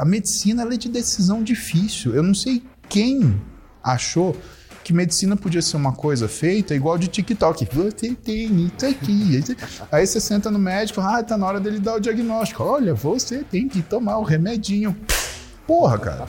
a medicina é de decisão difícil. Eu não sei quem achou que medicina podia ser uma coisa feita igual de TikTok. Você tem isso aqui. Aí você senta no médico, ah, tá na hora dele dar o diagnóstico. Olha, você tem que tomar o remedinho. Porra, cara.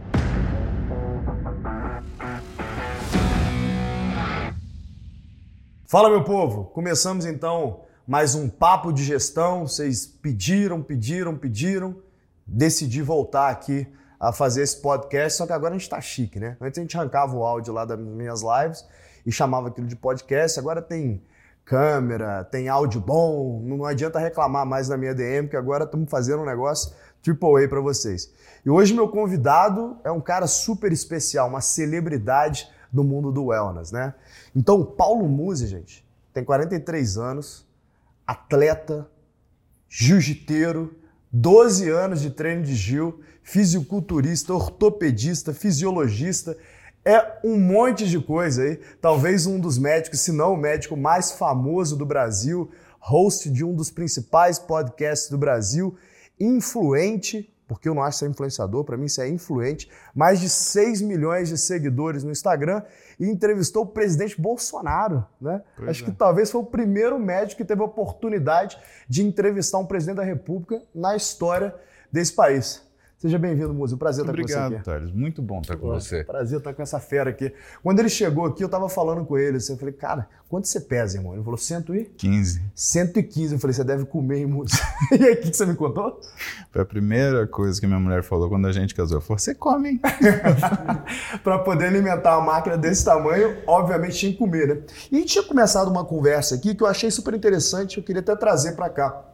Fala, meu povo! Começamos então mais um papo de gestão. Vocês pediram, pediram, pediram. Decidi voltar aqui a fazer esse podcast, só que agora a gente tá chique, né? Antes a gente arrancava o áudio lá das minhas lives e chamava aquilo de podcast. Agora tem câmera, tem áudio bom. Não adianta reclamar mais na minha DM, que agora estamos fazendo um negócio triple A para vocês. E hoje meu convidado é um cara super especial, uma celebridade do mundo do wellness, né? Então, Paulo Musi, gente, tem 43 anos, atleta, jiu-jiteiro, 12 anos de treino de Gil, fisiculturista, ortopedista, fisiologista, é um monte de coisa aí. Talvez um dos médicos, se não o médico mais famoso do Brasil, host de um dos principais podcasts do Brasil, influente porque eu não acho ser influenciador, para mim isso é influente, mais de 6 milhões de seguidores no Instagram e entrevistou o presidente Bolsonaro, né? Pois acho é. que talvez foi o primeiro médico que teve a oportunidade de entrevistar um presidente da República na história desse país. Seja bem-vindo, Múzio. Prazer estar Obrigado, com você aqui. Obrigado, Thales. Muito bom estar com você. Prazer estar com essa fera aqui. Quando ele chegou aqui, eu estava falando com ele. Assim, eu falei, cara, quanto você pesa, irmão? Ele falou, 115. 115. Eu falei, você deve comer, hein, e aí, o que você me contou? Foi a primeira coisa que minha mulher falou quando a gente casou. Falou, você come, hein? Para poder alimentar uma máquina desse tamanho, obviamente tinha que comer, né? E a gente tinha começado uma conversa aqui que eu achei super interessante, eu queria até trazer para cá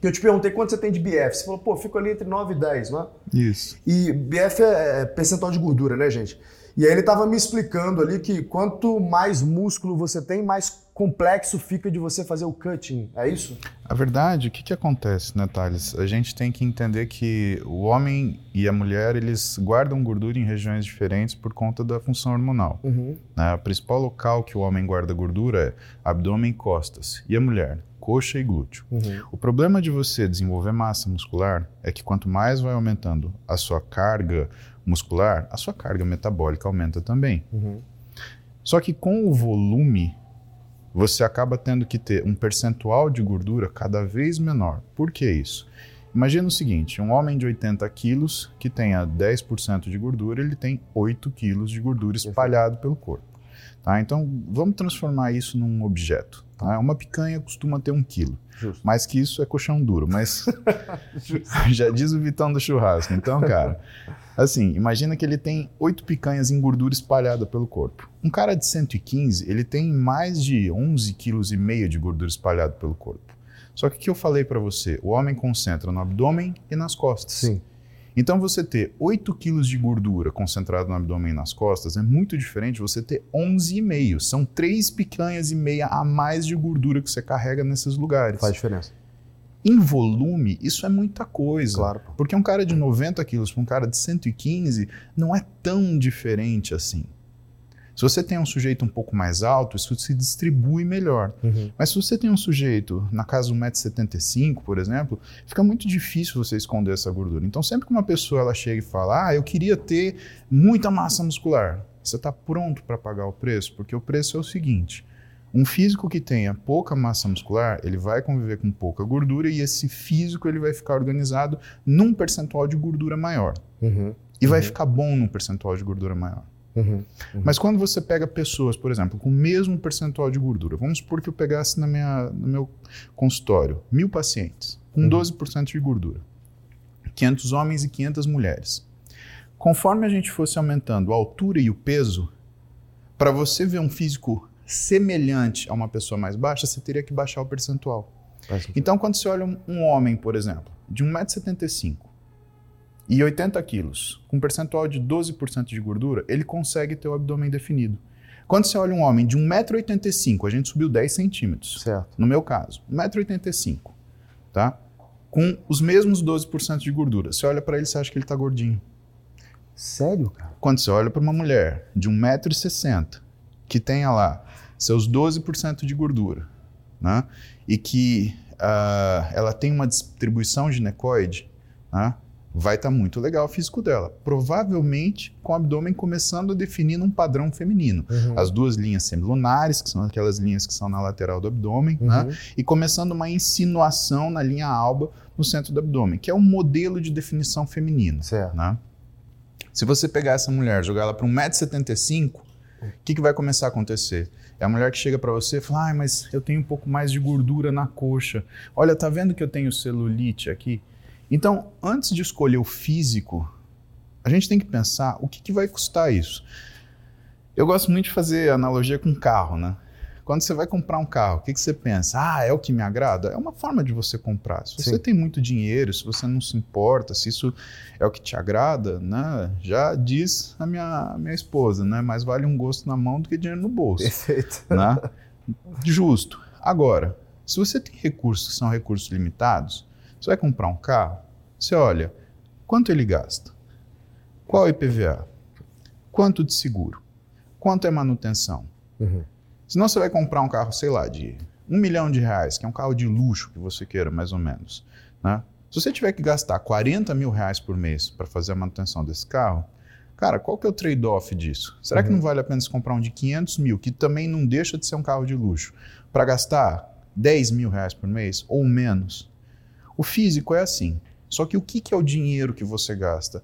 que eu te perguntei quanto você tem de BF. Você falou, pô, fico ali entre 9 e 10, não é? Isso. E BF é, é percentual de gordura, né, gente? E aí ele estava me explicando ali que quanto mais músculo você tem, mais complexo fica de você fazer o cutting, é isso? A verdade, o que, que acontece, né, Thales? A gente tem que entender que o homem e a mulher, eles guardam gordura em regiões diferentes por conta da função hormonal. Uhum. Né? O principal local que o homem guarda gordura é abdômen e costas. E a mulher? coxa e glúteo. Uhum. O problema de você desenvolver massa muscular é que quanto mais vai aumentando a sua carga muscular, a sua carga metabólica aumenta também. Uhum. Só que com o volume, você acaba tendo que ter um percentual de gordura cada vez menor. Por que isso? Imagina o seguinte: um homem de 80 quilos que tenha 10% de gordura, ele tem 8 quilos de gordura espalhado pelo corpo. Tá? Então, vamos transformar isso num objeto. Tá? Uma picanha costuma ter um quilo. Justo. Mais que isso é colchão duro, mas já diz o Vitão do churrasco. Então, cara, assim, imagina que ele tem oito picanhas em gordura espalhada pelo corpo. Um cara de 115, ele tem mais de 11 quilos e meio de gordura espalhada pelo corpo. Só que o que eu falei para você, o homem concentra no abdômen e nas costas. Sim. Então, você ter 8 quilos de gordura concentrado no abdômen e nas costas é muito diferente de você ter 11,5. São 3 picanhas e meia a mais de gordura que você carrega nesses lugares. Faz diferença. Em volume, isso é muita coisa. Claro. Porque um cara de 90 quilos para um cara de 115 não é tão diferente assim. Se você tem um sujeito um pouco mais alto, isso se distribui melhor. Uhum. Mas se você tem um sujeito na casa de 1,75m, por exemplo, fica muito difícil você esconder essa gordura. Então, sempre que uma pessoa ela chega e fala, ah, eu queria ter muita massa muscular, você está pronto para pagar o preço? Porque o preço é o seguinte. Um físico que tenha pouca massa muscular, ele vai conviver com pouca gordura e esse físico ele vai ficar organizado num percentual de gordura maior. Uhum. E vai uhum. ficar bom num percentual de gordura maior. Uhum, uhum. Mas quando você pega pessoas, por exemplo, com o mesmo percentual de gordura, vamos supor que eu pegasse na minha, no meu consultório mil pacientes com uhum. 12% de gordura, 500 homens e 500 mulheres. Conforme a gente fosse aumentando a altura e o peso, para você ver um físico semelhante a uma pessoa mais baixa, você teria que baixar o percentual. Então, quando você olha um, um homem, por exemplo, de 1,75m e 80 quilos, com um percentual de 12% de gordura, ele consegue ter o abdômen definido. Quando você olha um homem de 1,85m, a gente subiu 10 centímetros. Certo. No meu caso, 1,85m, tá? Com os mesmos 12% de gordura. Você olha para ele e acha que ele está gordinho. Sério, cara? Quando você olha para uma mulher de 1,60m, que tenha lá seus 12% de gordura, né? E que uh, ela tem uma distribuição ginecoide, né? vai estar tá muito legal o físico dela. Provavelmente com o abdômen começando a definir um padrão feminino. Uhum. As duas linhas semilunares, que são aquelas linhas que são na lateral do abdômen, né? uhum. né? e começando uma insinuação na linha alba no centro do abdômen, que é um modelo de definição feminino. Certo. Né? Se você pegar essa mulher, jogar ela para 1,75m, o que, que vai começar a acontecer? É a mulher que chega para você e fala: ah, mas eu tenho um pouco mais de gordura na coxa. Olha, tá vendo que eu tenho celulite aqui? Então, antes de escolher o físico, a gente tem que pensar o que, que vai custar isso. Eu gosto muito de fazer analogia com carro, né? Quando você vai comprar um carro, o que, que você pensa? Ah, é o que me agrada? É uma forma de você comprar. Se você Sim. tem muito dinheiro, se você não se importa, se isso é o que te agrada, né? Já diz a minha, a minha esposa, né? Mais vale um gosto na mão do que dinheiro no bolso. Perfeito. Né? Justo. Agora, se você tem recursos que são recursos limitados, você vai comprar um carro, você olha quanto ele gasta, qual é o IPVA, quanto de seguro, quanto é manutenção. Uhum. Senão você vai comprar um carro, sei lá, de um milhão de reais, que é um carro de luxo que você queira, mais ou menos. Né? Se você tiver que gastar 40 mil reais por mês para fazer a manutenção desse carro, cara, qual que é o trade-off disso? Será uhum. que não vale a pena se comprar um de 500 mil, que também não deixa de ser um carro de luxo, para gastar 10 mil reais por mês ou menos? O físico é assim. Só que o que, que é o dinheiro que você gasta?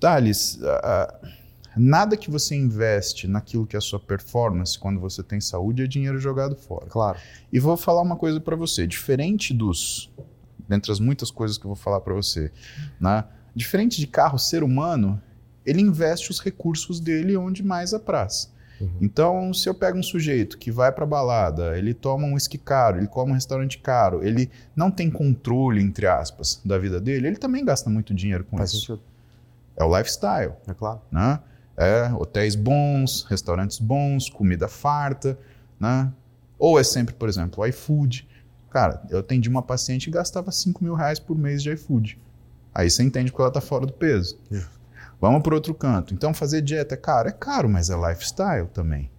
Thales, uh, nada que você investe naquilo que é a sua performance quando você tem saúde é dinheiro jogado fora. Claro. E vou falar uma coisa para você, diferente dos dentre as muitas coisas que eu vou falar para você, né? Diferente de carro, ser humano, ele investe os recursos dele onde mais apraz. Uhum. Então, se eu pego um sujeito que vai para balada, ele toma um esqui caro, ele come um restaurante caro, ele não tem controle, entre aspas, da vida dele, ele também gasta muito dinheiro com Faz isso. Sentido. É o lifestyle. É claro. Né? É hotéis bons, restaurantes bons, comida farta, né? Ou é sempre, por exemplo, iFood. Cara, eu atendi uma paciente e gastava 5 mil reais por mês de iFood. Aí você entende que ela está fora do peso. Isso. Vamos para outro canto. Então, fazer dieta é caro? É caro, mas é lifestyle também.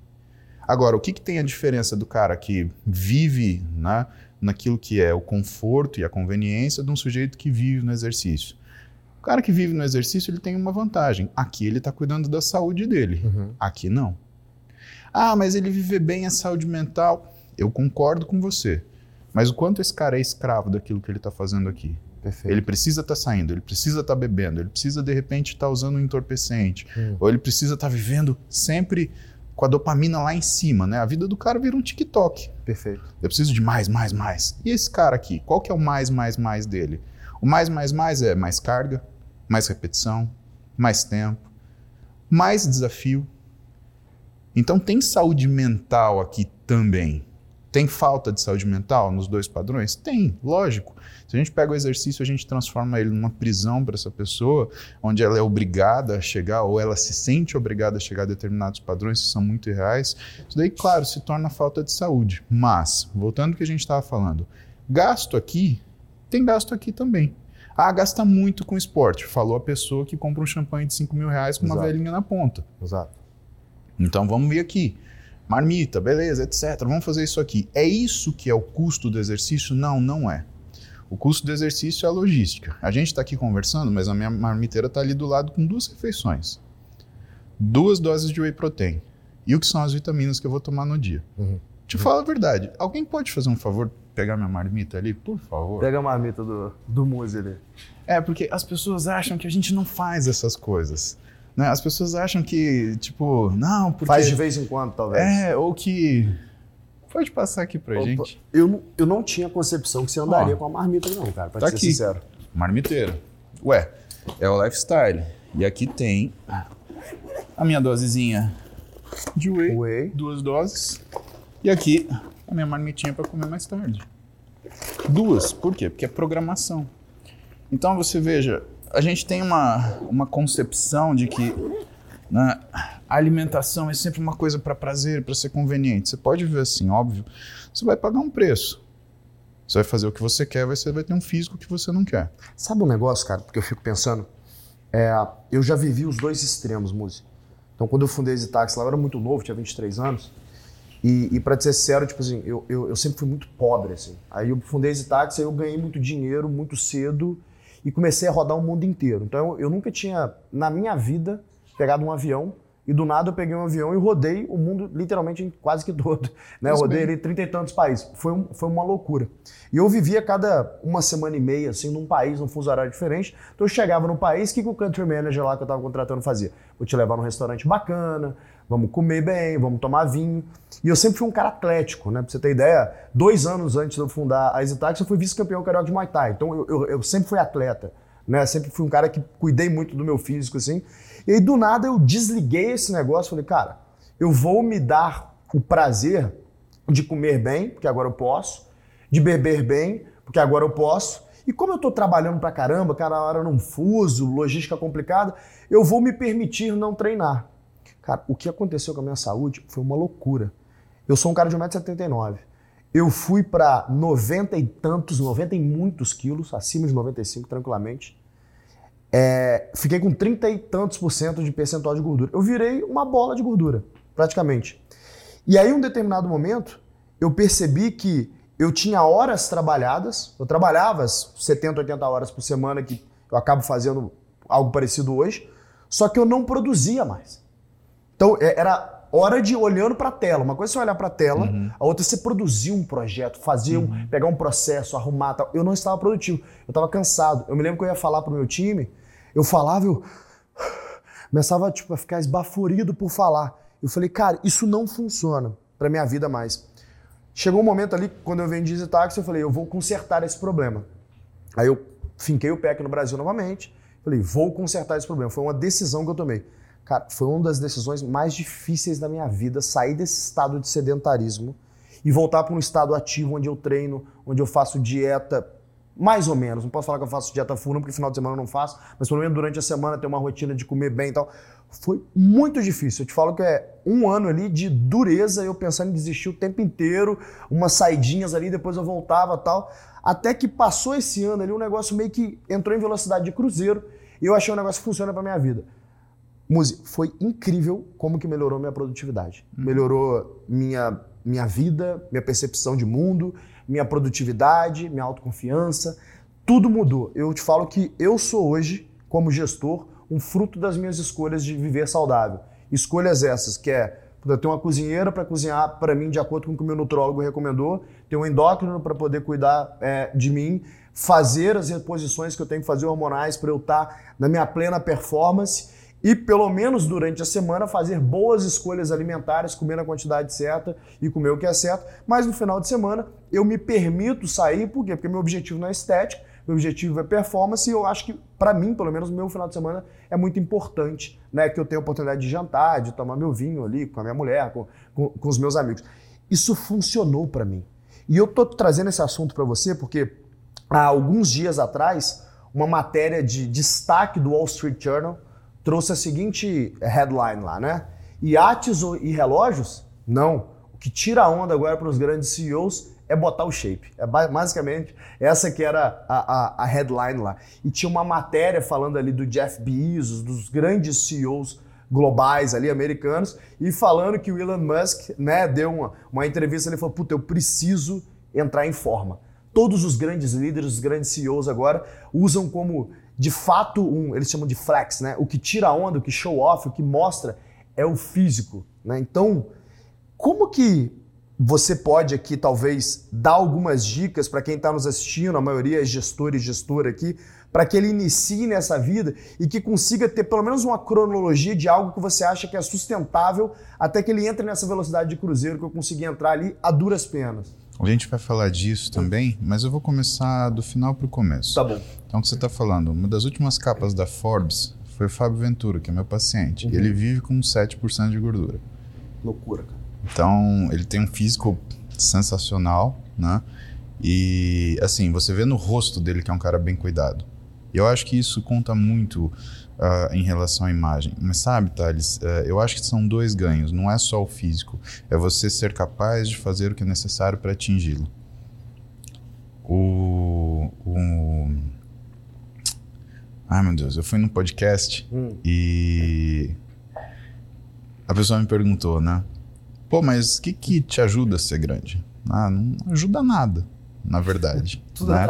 Agora, o que, que tem a diferença do cara que vive né, naquilo que é o conforto e a conveniência de um sujeito que vive no exercício? O cara que vive no exercício ele tem uma vantagem. Aqui ele está cuidando da saúde dele. Uhum. Aqui não. Ah, mas ele vive bem a saúde mental. Eu concordo com você. Mas o quanto esse cara é escravo daquilo que ele está fazendo aqui? Perfeito. Ele precisa estar tá saindo, ele precisa estar tá bebendo, ele precisa de repente estar tá usando um entorpecente, hum. ou ele precisa estar tá vivendo sempre com a dopamina lá em cima, né? A vida do cara vira um TikTok. Perfeito. Eu preciso de mais, mais, mais. E esse cara aqui, qual que é o mais, mais, mais dele? O mais, mais, mais é mais carga, mais repetição, mais tempo, mais desafio. Então tem saúde mental aqui também. Tem falta de saúde mental nos dois padrões? Tem, lógico. Se a gente pega o exercício, a gente transforma ele numa prisão para essa pessoa, onde ela é obrigada a chegar, ou ela se sente obrigada a chegar a determinados padrões que são muito irreais. Isso daí, claro, se torna falta de saúde. Mas, voltando ao que a gente estava falando, gasto aqui, tem gasto aqui também. Ah, gasta muito com esporte. Falou a pessoa que compra um champanhe de 5 mil reais com Exato. uma velhinha na ponta. Exato. Então vamos ver aqui marmita, beleza, etc. Vamos fazer isso aqui. É isso que é o custo do exercício? Não, não é. O custo do exercício é a logística. A gente está aqui conversando, mas a minha marmiteira está ali do lado com duas refeições. Duas doses de whey protein. E o que são as vitaminas que eu vou tomar no dia. Uhum. Te uhum. falo a verdade. Alguém pode fazer um favor, pegar minha marmita ali, por favor? Pega a marmita do, do Muse ali. É, porque as pessoas acham que a gente não faz essas coisas. Né? As pessoas acham que, tipo, não, porque... Faz de vez em quando, talvez. É, ou que... Pode passar aqui pra Opa. gente. Eu, eu não tinha concepção que você andaria Ó, com a marmita, não, cara, pra tá ser aqui. sincero. Marmiteira. Ué, é o lifestyle. E aqui tem a minha dosezinha de whey, whey. duas doses. E aqui a minha marmitinha para comer mais tarde. Duas, por quê? Porque é programação. Então você veja, a gente tem uma, uma concepção de que né, a alimentação é sempre uma coisa para prazer, para ser conveniente. Você pode viver assim, óbvio. Você vai pagar um preço. Você vai fazer o que você quer, você vai ter um físico que você não quer. Sabe um negócio, cara, porque eu fico pensando? É, eu já vivi os dois extremos, música. Então, quando eu fundei a Zitax lá, eu era muito novo, tinha 23 anos. E, e para ser sincero, tipo assim, eu, eu, eu, sempre fui muito pobre, assim. Aí eu fundei a Zitax, aí eu ganhei muito dinheiro muito cedo e comecei a rodar o mundo inteiro. Então, eu, eu nunca tinha, na minha vida, pegado um avião e do nada eu peguei um avião e rodei o mundo literalmente quase que todo. Né? Eu rodei ali trinta e tantos países. Foi, um, foi uma loucura. E eu vivia cada uma semana e meia, assim, num país, num fuso horário diferente. Então eu chegava no país, o que, que o country manager lá que eu estava contratando fazia? Vou te levar num restaurante bacana, vamos comer bem, vamos tomar vinho. E eu sempre fui um cara atlético, né? Pra você ter ideia, dois anos antes de eu fundar a EasyTax, eu fui vice-campeão carioca de Muay Thai. Então eu, eu, eu sempre fui atleta, né? Sempre fui um cara que cuidei muito do meu físico, assim. E aí, do nada, eu desliguei esse negócio. Falei, cara, eu vou me dar o prazer de comer bem, porque agora eu posso, de beber bem, porque agora eu posso. E como eu estou trabalhando pra caramba, cada hora num fuso, logística complicada, eu vou me permitir não treinar. Cara, o que aconteceu com a minha saúde foi uma loucura. Eu sou um cara de 1,79m. Eu fui para 90 e tantos, 90 e muitos quilos, acima de 95 tranquilamente. É, fiquei com 30 e tantos por cento de percentual de gordura. Eu virei uma bola de gordura, praticamente. E aí, em um determinado momento, eu percebi que eu tinha horas trabalhadas, eu trabalhava 70, 80 horas por semana, que eu acabo fazendo algo parecido hoje, só que eu não produzia mais. Então, é, era hora de olhando para a tela. Uma coisa é você olhar para a tela, uhum. a outra é você produzir um projeto, fazer um, uhum. pegar um processo, arrumar tal. Eu não estava produtivo, eu estava cansado. Eu me lembro que eu ia falar para o meu time, eu falava, eu começava tipo, a ficar esbaforido por falar. Eu falei, cara, isso não funciona para minha vida mais. Chegou um momento ali, quando eu vendi Easy Taxi, eu falei, eu vou consertar esse problema. Aí eu finquei o pé aqui no Brasil novamente, falei, vou consertar esse problema. Foi uma decisão que eu tomei. Cara, foi uma das decisões mais difíceis da minha vida, sair desse estado de sedentarismo e voltar para um estado ativo onde eu treino, onde eu faço dieta mais ou menos. Não posso falar que eu faço dieta full, porque final de semana eu não faço, mas pelo menos durante a semana ter uma rotina de comer bem e tal. Foi muito difícil. Eu te falo que é um ano ali de dureza, eu pensando em desistir o tempo inteiro, umas saidinhas ali, depois eu voltava tal. Até que passou esse ano ali, um negócio meio que entrou em velocidade de cruzeiro e eu achei um negócio que funciona pra minha vida. Muzi, foi incrível como que melhorou minha produtividade. Hum. Melhorou minha, minha vida, minha percepção de mundo, minha produtividade, minha autoconfiança, tudo mudou. Eu te falo que eu sou hoje, como gestor, um fruto das minhas escolhas de viver saudável. Escolhas essas, que é ter uma cozinheira para cozinhar para mim de acordo com o que o meu nutrólogo recomendou, ter um endócrino para poder cuidar é, de mim, fazer as reposições que eu tenho que fazer hormonais para eu estar tá na minha plena performance e pelo menos durante a semana fazer boas escolhas alimentares, comer na quantidade certa e comer o que é certo, mas no final de semana eu me permito sair, por quê? Porque meu objetivo não é estética, meu objetivo é performance e eu acho que, para mim, pelo menos, meu final de semana é muito importante, né? Que eu tenho a oportunidade de jantar, de tomar meu vinho ali com a minha mulher, com, com, com os meus amigos. Isso funcionou para mim. E eu tô trazendo esse assunto para você porque há alguns dias atrás, uma matéria de destaque do Wall Street Journal trouxe a seguinte headline lá, né? Iates e relógios? Não. O que tira a onda agora para os grandes CEOs é botar o shape. É basicamente essa que era a, a, a, headline lá. E tinha uma matéria falando ali do Jeff Bezos, dos grandes CEOs globais ali, americanos, e falando que o Elon Musk, né, deu uma, uma entrevista, ele falou, puta, eu preciso entrar em forma. Todos os grandes líderes, os grandes CEOs agora usam como de fato um, eles chamam de flex, né? O que tira onda, o que show off, o que mostra é o físico, né? Então, como que você pode aqui talvez dar algumas dicas para quem está nos assistindo, a maioria é gestor e gestora aqui, para que ele inicie nessa vida e que consiga ter pelo menos uma cronologia de algo que você acha que é sustentável até que ele entre nessa velocidade de cruzeiro que eu consegui entrar ali a duras penas. A gente vai falar disso também, mas eu vou começar do final para o começo. Tá bom. Então, o que você está falando, uma das últimas capas da Forbes foi o Fábio Ventura, que é meu paciente. Uhum. Ele vive com 7% de gordura. Loucura, cara. Então, ele tem um físico sensacional, né? E, assim, você vê no rosto dele que é um cara bem cuidado. E eu acho que isso conta muito uh, em relação à imagem. Mas sabe, Thales, uh, eu acho que são dois ganhos. Não é só o físico. É você ser capaz de fazer o que é necessário para atingi-lo. O, o... Ai, meu Deus. Eu fui num podcast hum. e a pessoa me perguntou, né? Pô, mas o que, que te ajuda a ser grande? Ah, não ajuda nada na verdade. Tudo né?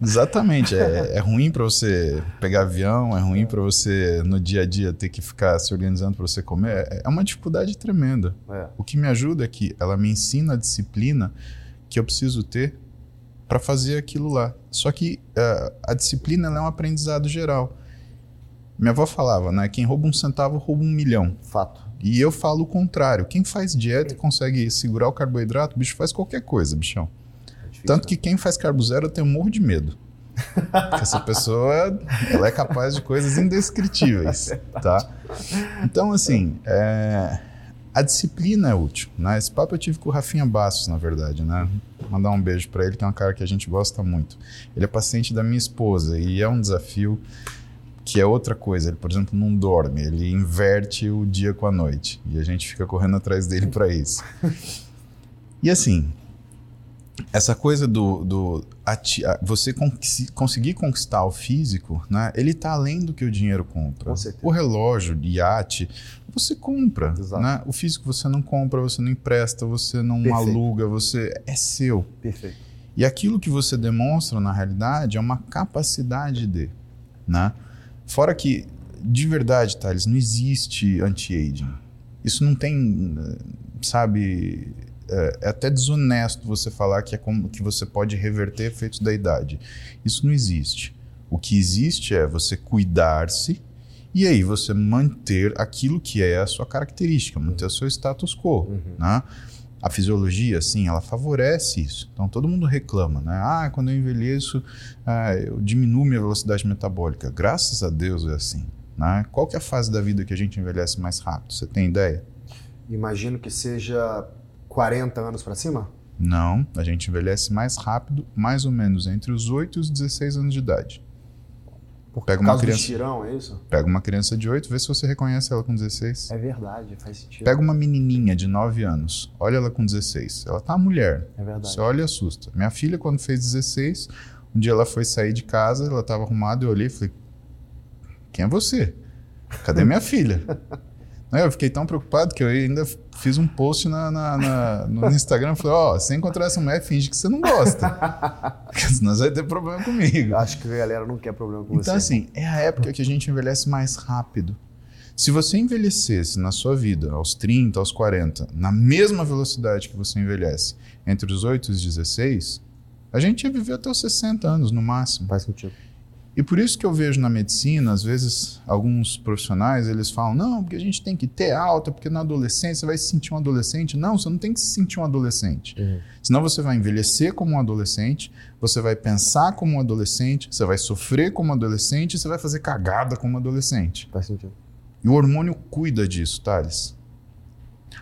Exatamente. É, é ruim para você pegar avião, é ruim para você no dia a dia ter que ficar se organizando para você comer. É, é uma dificuldade tremenda. É. O que me ajuda é que ela me ensina a disciplina que eu preciso ter para fazer aquilo lá. Só que uh, a disciplina é um aprendizado geral. Minha avó falava, né? Quem rouba um centavo rouba um milhão. Fato. E eu falo o contrário. Quem faz dieta e consegue segurar o carboidrato, bicho faz qualquer coisa, bichão. Tanto que quem faz carbo zero tem um morro de medo. essa pessoa ela é capaz de coisas indescritíveis, tá? Então, assim, é, a disciplina é útil, né? Esse papo eu tive com o Rafinha Bastos, na verdade, né? Mandar um beijo para ele, que é um cara que a gente gosta muito. Ele é paciente da minha esposa e é um desafio que é outra coisa. Ele, por exemplo, não dorme, ele inverte o dia com a noite e a gente fica correndo atrás dele para isso. E assim, essa coisa do, do ati, você con conseguir conquistar o físico, né? Ele está além do que o dinheiro compra. O relógio, o iate, você compra, né? O físico você não compra, você não empresta, você não Perfeito. aluga, você é seu. Perfeito. E aquilo que você demonstra na realidade é uma capacidade de, né? Fora que de verdade, Thales, não existe anti-aging. Isso não tem, sabe, é, é, até desonesto você falar que, é como, que você pode reverter efeitos da idade. Isso não existe. O que existe é você cuidar-se e aí você manter aquilo que é a sua característica, manter o seu status quo. Uhum. Né? A fisiologia, sim, ela favorece isso. Então todo mundo reclama, né? Ah, quando eu envelheço, ah, eu diminuo minha velocidade metabólica. Graças a Deus é assim. Né? Qual que é a fase da vida que a gente envelhece mais rápido? Você tem ideia? Imagino que seja 40 anos para cima? Não, a gente envelhece mais rápido, mais ou menos entre os 8 e os 16 anos de idade. Por pega uma criança, do tirão, é isso? Pega uma criança de 8, vê se você reconhece ela com 16. É verdade, faz sentido. Pega uma menininha de 9 anos, olha ela com 16. Ela tá mulher. É verdade. Você olha e assusta. Minha filha, quando fez 16, um dia ela foi sair de casa, ela tava arrumada, eu olhei e falei: Quem é você? Cadê minha filha? Eu fiquei tão preocupado que eu ainda fiz um post na, na, na no Instagram. Falei, ó, oh, se encontrar essa mulher, finge que você não gosta. Porque senão você vai ter problema comigo. Acho que a galera não quer problema com então, você. Então, assim, é a época que a gente envelhece mais rápido. Se você envelhecesse na sua vida, aos 30, aos 40, na mesma velocidade que você envelhece, entre os 8 e os 16, a gente ia viver até os 60 anos no máximo. Faz sentido. E por isso que eu vejo na medicina, às vezes, alguns profissionais, eles falam, não, porque a gente tem que ter alta, porque na adolescência você vai se sentir um adolescente. Não, você não tem que se sentir um adolescente. Uhum. Senão você vai envelhecer como um adolescente, você vai pensar como um adolescente, você vai sofrer como um adolescente, você vai fazer cagada como um adolescente. Faz sentido. E o hormônio cuida disso, Thales.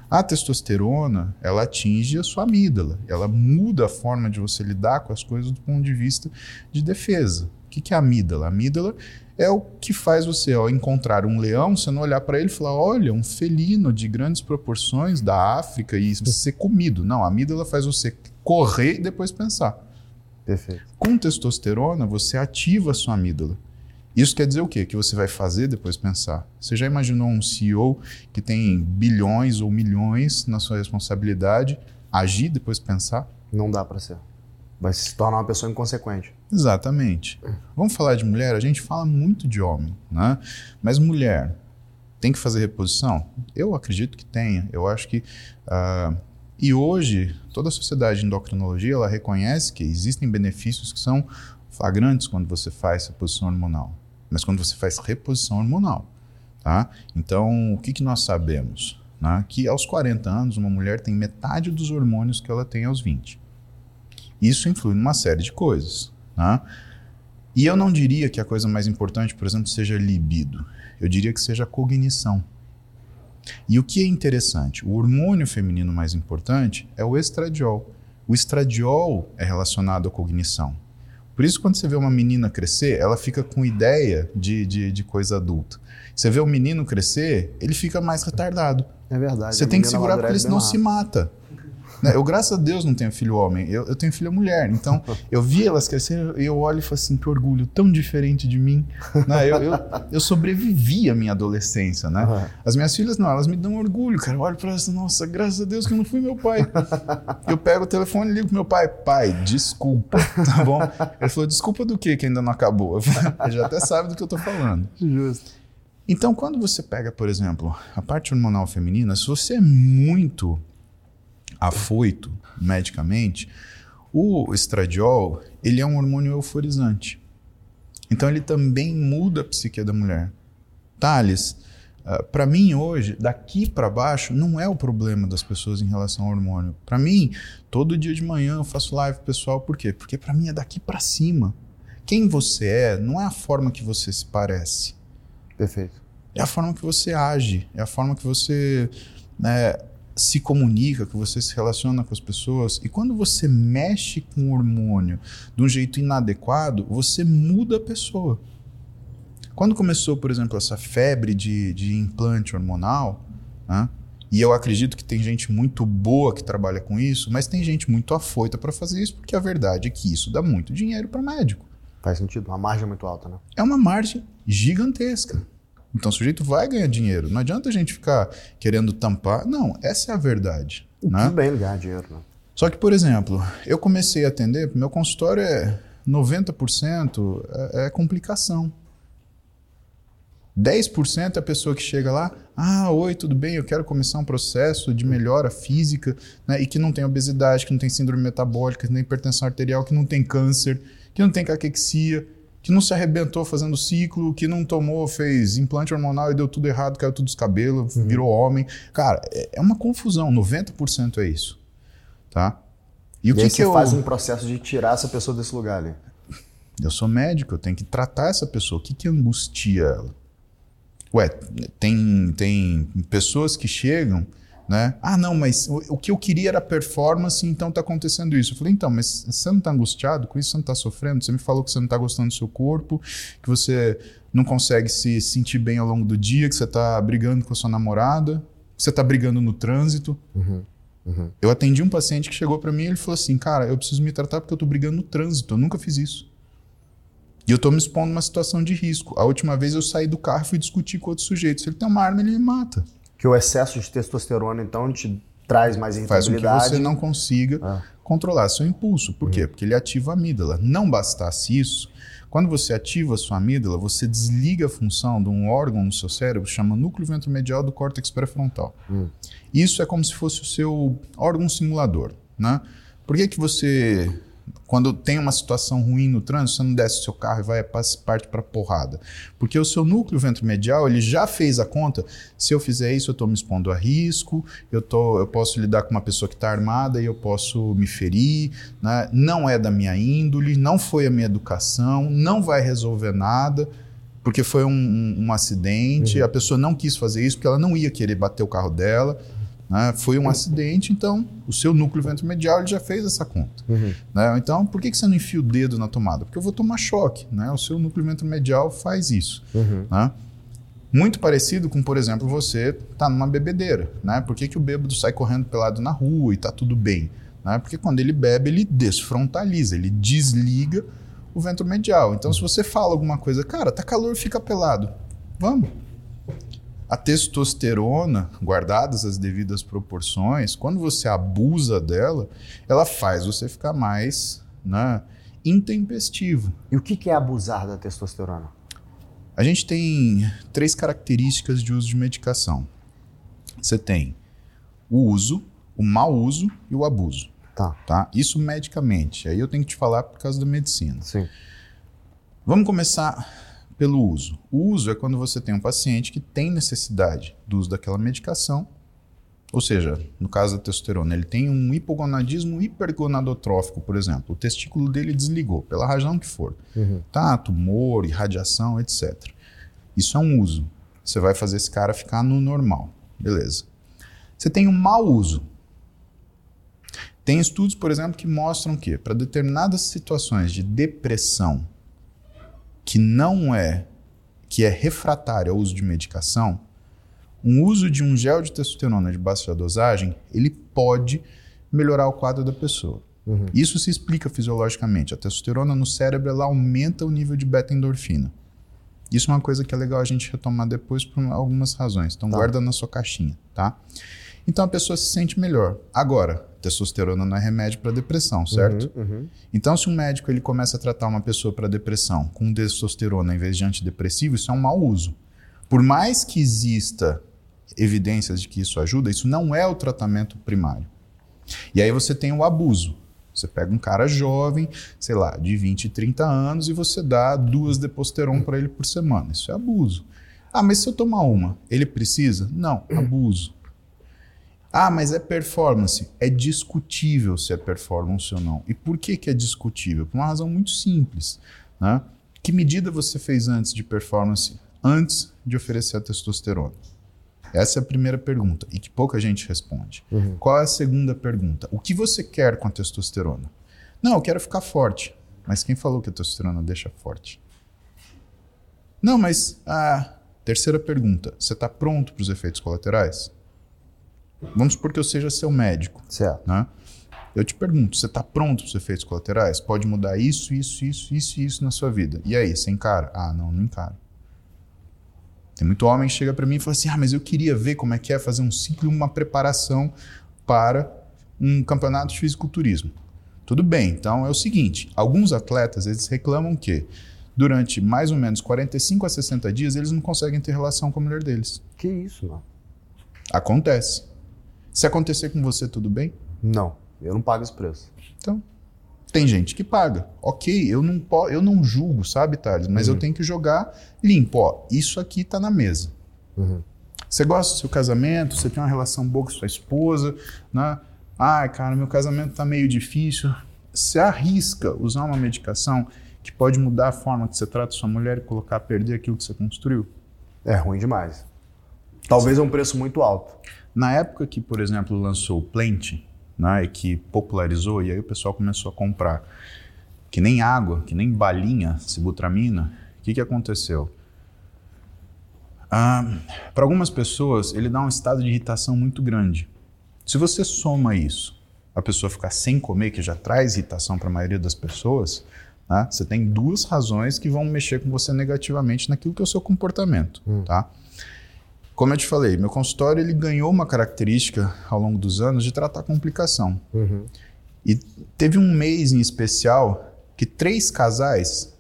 A testosterona, ela atinge a sua amígdala, ela muda a forma de você lidar com as coisas do ponto de vista de defesa. O que, que é a amígdala? A amígdala é o que faz você, ao encontrar um leão, você não olhar para ele e falar: olha, um felino de grandes proporções da África e ser comido. Não, a amígdala faz você correr e depois pensar. Perfeito. Com testosterona, você ativa a sua amígdala. Isso quer dizer o quê? Que você vai fazer depois pensar. Você já imaginou um CEO que tem bilhões ou milhões na sua responsabilidade agir depois pensar? Não dá para ser vai se tornar uma pessoa inconsequente. Exatamente. Vamos falar de mulher? A gente fala muito de homem, né? Mas mulher tem que fazer reposição? Eu acredito que tenha. Eu acho que uh, e hoje toda a sociedade de endocrinologia ela reconhece que existem benefícios que são flagrantes quando você faz reposição hormonal, mas quando você faz reposição hormonal, tá? Então o que, que nós sabemos? Né? Que aos 40 anos uma mulher tem metade dos hormônios que ela tem aos 20. Isso influi numa série de coisas. Né? E eu não diria que a coisa mais importante, por exemplo, seja libido. Eu diria que seja cognição. E o que é interessante? O hormônio feminino mais importante é o estradiol. O estradiol é relacionado à cognição. Por isso, quando você vê uma menina crescer, ela fica com ideia de, de, de coisa adulta. Você vê o menino crescer, ele fica mais retardado. É verdade. Você tem que segurar porque ele senão se mata. Né? Eu, graças a Deus, não tenho filho homem, eu, eu tenho filha mulher. Então, eu vi elas crescerem e eu olho e falo assim: que orgulho, tão diferente de mim. Né? Eu, eu, eu, sobrevivi à minha adolescência. Né? Uhum. As minhas filhas, não, elas me dão orgulho, cara. Eu olho para elas nossa, graças a Deus que eu não fui meu pai. Eu pego o telefone e ligo pro meu pai: pai, desculpa, tá bom? Ele falou: desculpa do que que ainda não acabou? Ele já até sabe do que eu tô falando. Justo. Então, quando você pega, por exemplo, a parte hormonal feminina, se você é muito afoito medicamente, o estradiol, ele é um hormônio euforizante. Então ele também muda a psique da mulher. Thales, uh, para mim hoje, daqui para baixo, não é o problema das pessoas em relação ao hormônio. Para mim, todo dia de manhã eu faço live pessoal, por quê? Porque para mim é daqui para cima. Quem você é não é a forma que você se parece. Perfeito. É a forma que você age, é a forma que você né, se comunica, que você se relaciona com as pessoas. E quando você mexe com o hormônio de um jeito inadequado, você muda a pessoa. Quando começou, por exemplo, essa febre de, de implante hormonal, né? e eu acredito que tem gente muito boa que trabalha com isso, mas tem gente muito afoita para fazer isso, porque a verdade é que isso dá muito dinheiro para médico. Faz sentido, uma margem muito alta, né? É uma margem gigantesca. Então o sujeito vai ganhar dinheiro. Não adianta a gente ficar querendo tampar. Não, essa é a verdade. Tudo né? bem ganhar dinheiro. Né? Só que, por exemplo, eu comecei a atender, meu consultório é 90% é, é complicação. 10% é a pessoa que chega lá, ah, oi, tudo bem, eu quero começar um processo de melhora física, né, e que não tem obesidade, que não tem síndrome metabólica, que não tem hipertensão arterial, que não tem câncer, que não tem caquexia, que não se arrebentou fazendo ciclo, que não tomou, fez implante hormonal e deu tudo errado, caiu tudo dos cabelos, uhum. virou homem. Cara, é, é uma confusão, 90% é isso. Tá? E, o que, aí que você eu... faz um processo de tirar essa pessoa desse lugar ali? Eu sou médico, eu tenho que tratar essa pessoa. O que, que angustia ela? Ué, tem, tem pessoas que chegam né? Ah, não, mas o, o, que eu queria era performance, então está acontecendo isso. Eu falei, então, mas você não está angustiado com isso? Você não está sofrendo? Você me falou que você não está gostando do seu corpo, que você não consegue se sentir bem ao longo do dia, que você está brigando com a sua namorada, que você está brigando no trânsito. Uhum, uhum. Eu atendi um paciente que chegou para mim e ele falou assim, cara, eu preciso me tratar porque eu estou brigando no trânsito, eu nunca fiz isso. E eu estou me expondo a uma situação de risco. A última vez eu saí do carro e fui discutir com outro sujeito. Se ele tem uma arma, ele me mata que o excesso de testosterona, então, te traz mais irritabilidade. Faz com que você não consiga ah. controlar seu impulso. Por uhum. quê? Porque ele ativa a amígdala. Não bastasse isso, quando você ativa a sua amígdala, você desliga a função de um órgão no seu cérebro que chama núcleo ventromedial do córtex pré-frontal. Uhum. Isso é como se fosse o seu órgão simulador. Né? Por que, que você quando tem uma situação ruim no trânsito, você não desce o seu carro e vai parte para porrada. Porque o seu núcleo ventromedial, ele já fez a conta, se eu fizer isso, eu estou me expondo a risco, eu, tô, eu posso lidar com uma pessoa que está armada e eu posso me ferir, né? não é da minha índole, não foi a minha educação, não vai resolver nada, porque foi um, um, um acidente, uhum. a pessoa não quis fazer isso porque ela não ia querer bater o carro dela, né? Foi um acidente, então o seu núcleo ventromedial já fez essa conta. Uhum. Né? Então, por que, que você não enfia o dedo na tomada? Porque eu vou tomar choque. Né? O seu núcleo ventromedial faz isso. Uhum. Né? Muito parecido com, por exemplo, você tá numa bebedeira. Né? Por que, que o bêbado sai correndo pelado na rua e tá tudo bem? Né? Porque quando ele bebe, ele desfrontaliza, ele desliga o ventromedial. Então, se você fala alguma coisa, cara, tá calor, fica pelado. Vamos. A testosterona, guardadas as devidas proporções, quando você abusa dela, ela faz você ficar mais né, intempestivo. E o que é abusar da testosterona? A gente tem três características de uso de medicação. Você tem o uso, o mau uso e o abuso. Tá. tá. Isso medicamente. Aí eu tenho que te falar por causa da medicina. Sim. Vamos começar pelo uso. O uso é quando você tem um paciente que tem necessidade do uso daquela medicação, ou seja, no caso da testosterona, ele tem um hipogonadismo hipergonadotrófico, por exemplo. O testículo dele desligou, pela razão que for. Uhum. Tá, tumor, irradiação, etc. Isso é um uso. Você vai fazer esse cara ficar no normal. Beleza. Você tem um mau uso. Tem estudos, por exemplo, que mostram que para determinadas situações de depressão que não é que é refratário ao uso de medicação, um uso de um gel de testosterona de baixa dosagem, ele pode melhorar o quadro da pessoa. Uhum. Isso se explica fisiologicamente. A testosterona no cérebro ela aumenta o nível de beta-endorfina. Isso é uma coisa que é legal a gente retomar depois por algumas razões. Então tá. guarda na sua caixinha, tá? Então a pessoa se sente melhor. Agora, testosterona não é remédio para depressão, certo? Uhum, uhum. Então se um médico ele começa a tratar uma pessoa para depressão com testosterona em vez de antidepressivo, isso é um mau uso. Por mais que exista evidências de que isso ajuda, isso não é o tratamento primário. E aí você tem o abuso. Você pega um cara jovem, sei lá, de 20, 30 anos e você dá duas deposteron para ele por semana. Isso é abuso. Ah, mas se eu tomar uma, ele precisa? Não, abuso. Ah, mas é performance. É discutível se é performance ou não. E por que, que é discutível? Por uma razão muito simples. Né? Que medida você fez antes de performance, antes de oferecer a testosterona? Essa é a primeira pergunta e que pouca gente responde. Uhum. Qual é a segunda pergunta? O que você quer com a testosterona? Não, eu quero ficar forte. Mas quem falou que a testosterona deixa forte? Não, mas a terceira pergunta: você está pronto para os efeitos colaterais? Vamos supor que eu seja seu médico. Certo. Né? Eu te pergunto: você está pronto para os efeitos colaterais? Pode mudar isso, isso, isso, isso e isso na sua vida. E aí, você encara? Ah, não, não encara. Tem muito homem que chega para mim e fala assim: ah, mas eu queria ver como é que é fazer um ciclo, uma preparação para um campeonato de fisiculturismo. Tudo bem, então é o seguinte: alguns atletas eles reclamam que durante mais ou menos 45 a 60 dias eles não conseguem ter relação com a mulher deles. Que isso, mano? Acontece. Se acontecer com você, tudo bem? Não, eu não pago esse preço. Então, tem gente que paga. Ok, eu não, eu não julgo, sabe, Thales? Mas uhum. eu tenho que jogar limpo. Ó, isso aqui tá na mesa. Uhum. Você gosta do seu casamento, você tem uma relação boa com sua esposa, né? Ai, cara, meu casamento tá meio difícil. Você arrisca usar uma medicação que pode mudar a forma que você trata sua mulher e colocar a perder aquilo que você construiu? É ruim demais. Talvez é um preço muito alto. Na época que, por exemplo, lançou o Plant, né, que popularizou, e aí o pessoal começou a comprar. Que nem água, que nem balinha, sibutramina. O que, que aconteceu? Ah, Para algumas pessoas, ele dá um estado de irritação muito grande. Se você soma isso, a pessoa ficar sem comer, que já traz irritação para a maioria das pessoas, né, você tem duas razões que vão mexer com você negativamente naquilo que é o seu comportamento. Hum. Tá? Como eu te falei, meu consultório ele ganhou uma característica ao longo dos anos de tratar complicação. Uhum. E teve um mês em especial que três casais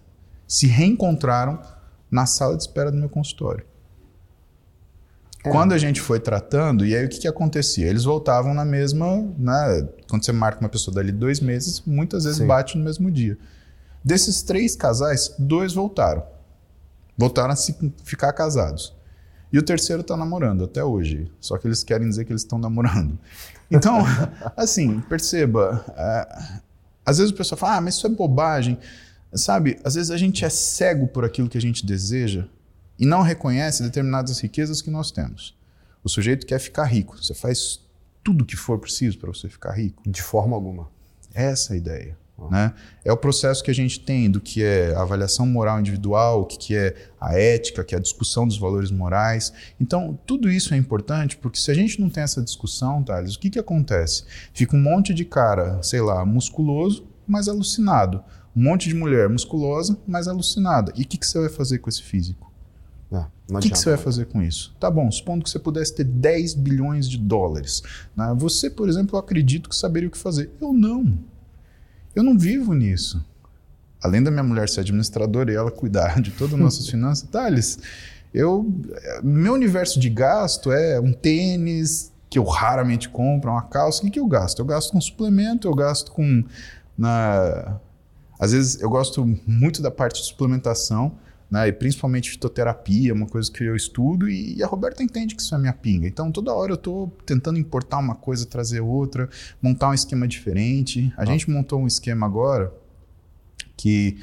se reencontraram na sala de espera do meu consultório. É. Quando a gente foi tratando, e aí o que, que acontecia? Eles voltavam na mesma. Né, quando você marca uma pessoa dali dois meses, muitas vezes Sim. bate no mesmo dia. Desses três casais, dois voltaram. Voltaram a se, ficar casados. E o terceiro está namorando até hoje. Só que eles querem dizer que eles estão namorando. Então, assim, perceba. É, às vezes o pessoal fala, ah, mas isso é bobagem. Sabe, às vezes a gente é cego por aquilo que a gente deseja e não reconhece determinadas riquezas que nós temos. O sujeito quer ficar rico. Você faz tudo o que for preciso para você ficar rico. De forma alguma. Essa é a ideia. Né? É o processo que a gente tem do que é a avaliação moral individual, o que, que é a ética, que é a discussão dos valores morais. Então, tudo isso é importante porque se a gente não tem essa discussão, Thales, o que, que acontece? Fica um monte de cara, sei lá, musculoso, mas alucinado. Um monte de mulher musculosa, mas alucinada. E o que, que você vai fazer com esse físico? É, o que, que, você vai fazer com isso? Tá bom, supondo que você pudesse ter 10 bilhões de dólares. Né? Você, por exemplo, eu acredito que saberia o que fazer. Eu não. Eu não vivo nisso. Além da minha mulher ser administradora e ela cuidar de todas as nossas finanças, Thales, eu, meu universo de gasto é um tênis que eu raramente compro, uma calça. O que, que eu gasto? Eu gasto com suplemento, eu gasto com. Na, às vezes eu gosto muito da parte de suplementação, né, e principalmente fitoterapia, uma coisa que eu estudo, e a Roberta entende que isso é minha pinga. Então toda hora eu estou tentando importar uma coisa, trazer outra, montar um esquema diferente. A ah. gente montou um esquema agora que,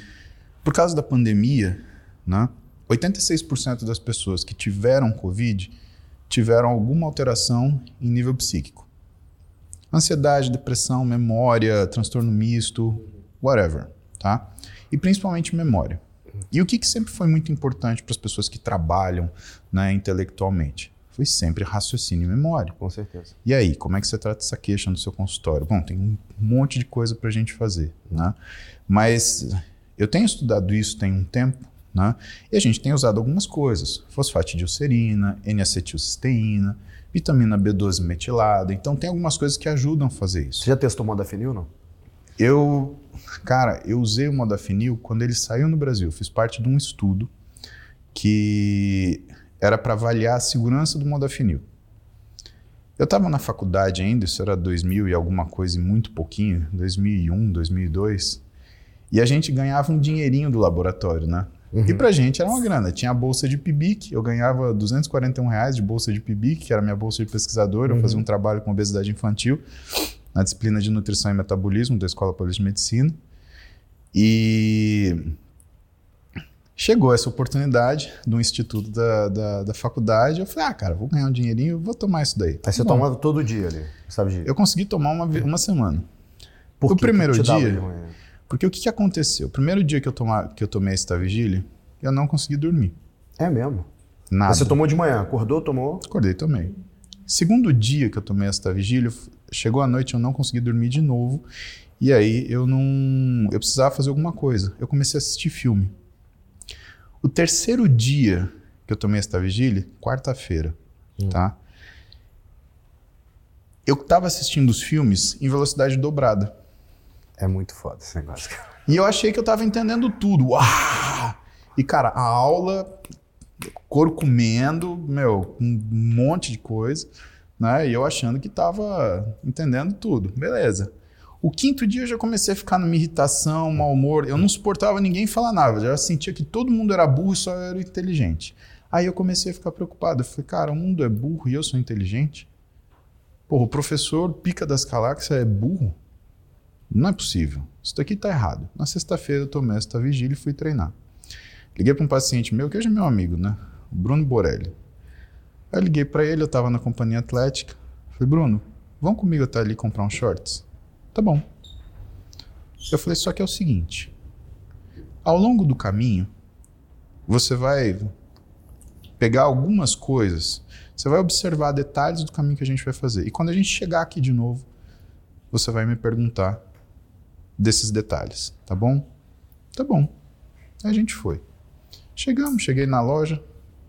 por causa da pandemia, né, 86% das pessoas que tiveram Covid tiveram alguma alteração em nível psíquico. Ansiedade, depressão, memória, transtorno misto, whatever, tá? E principalmente memória. E o que, que sempre foi muito importante para as pessoas que trabalham né, intelectualmente? Foi sempre raciocínio e memória. Com certeza. E aí, como é que você trata essa queixa no seu consultório? Bom, tem um monte de coisa para a gente fazer, né? Mas eu tenho estudado isso tem um tempo, né? E a gente tem usado algumas coisas: fosfatidilcerina, N-acetilcisteína, vitamina B12 metilada. Então tem algumas coisas que ajudam a fazer isso. Você já testou modafinil, não? Eu, cara, eu usei o modafinil quando ele saiu no Brasil. Fiz parte de um estudo que era para avaliar a segurança do modafinil. Eu estava na faculdade ainda, isso era 2000 e alguma coisa e muito pouquinho, 2001, 2002, e a gente ganhava um dinheirinho do laboratório, né? Uhum. E pra gente era uma grana. Tinha a bolsa de PIBIC, eu ganhava 241 reais de bolsa de PIBIC, que era minha bolsa de pesquisador, uhum. eu fazia um trabalho com obesidade infantil na disciplina de nutrição e metabolismo da Escola Paulista de Medicina. E chegou essa oportunidade no instituto da, da, da, faculdade. Eu falei, ah, cara, vou ganhar um dinheirinho, vou tomar isso daí. Aí você Bom, tomava todo dia ali, sabe? De... Eu consegui tomar uma, uma semana. Por o primeiro dia. Porque o que, que aconteceu? O primeiro dia que eu, toma, que eu tomei esta vigília, eu não consegui dormir. É mesmo? Nada. Mas você tomou de manhã, acordou, tomou? Acordei, tomei. Segundo dia que eu tomei esta vigília, chegou a noite, eu não consegui dormir de novo. E aí eu não. Eu precisava fazer alguma coisa. Eu comecei a assistir filme. O terceiro dia que eu tomei esta vigília, quarta-feira, hum. tá? Eu tava assistindo os filmes em velocidade dobrada. É muito foda esse negócio. E eu achei que eu tava entendendo tudo. Uau! E, cara, a aula, couro comendo, meu, um monte de coisa, né? E eu achando que tava entendendo tudo. Beleza. O quinto dia eu já comecei a ficar numa irritação, mau humor. Eu não suportava ninguém falar nada. Eu já sentia que todo mundo era burro e só eu era inteligente. Aí eu comecei a ficar preocupado. Eu falei, cara, o mundo é burro e eu sou inteligente? Porra, o professor Pica das Galáxias é burro? Não é possível. Isso daqui tá errado. Na sexta-feira eu tomei esta vigília e fui treinar. Liguei para um paciente meu, que hoje é meu amigo, né? O Bruno Borelli. Aí liguei para ele, eu estava na companhia atlética. Falei, Bruno, vamos comigo até ali comprar uns shorts? Tá bom. Eu falei, só que é o seguinte: ao longo do caminho, você vai pegar algumas coisas, você vai observar detalhes do caminho que a gente vai fazer. E quando a gente chegar aqui de novo, você vai me perguntar desses detalhes, tá bom? Tá bom. Aí a gente foi. Chegamos, cheguei na loja,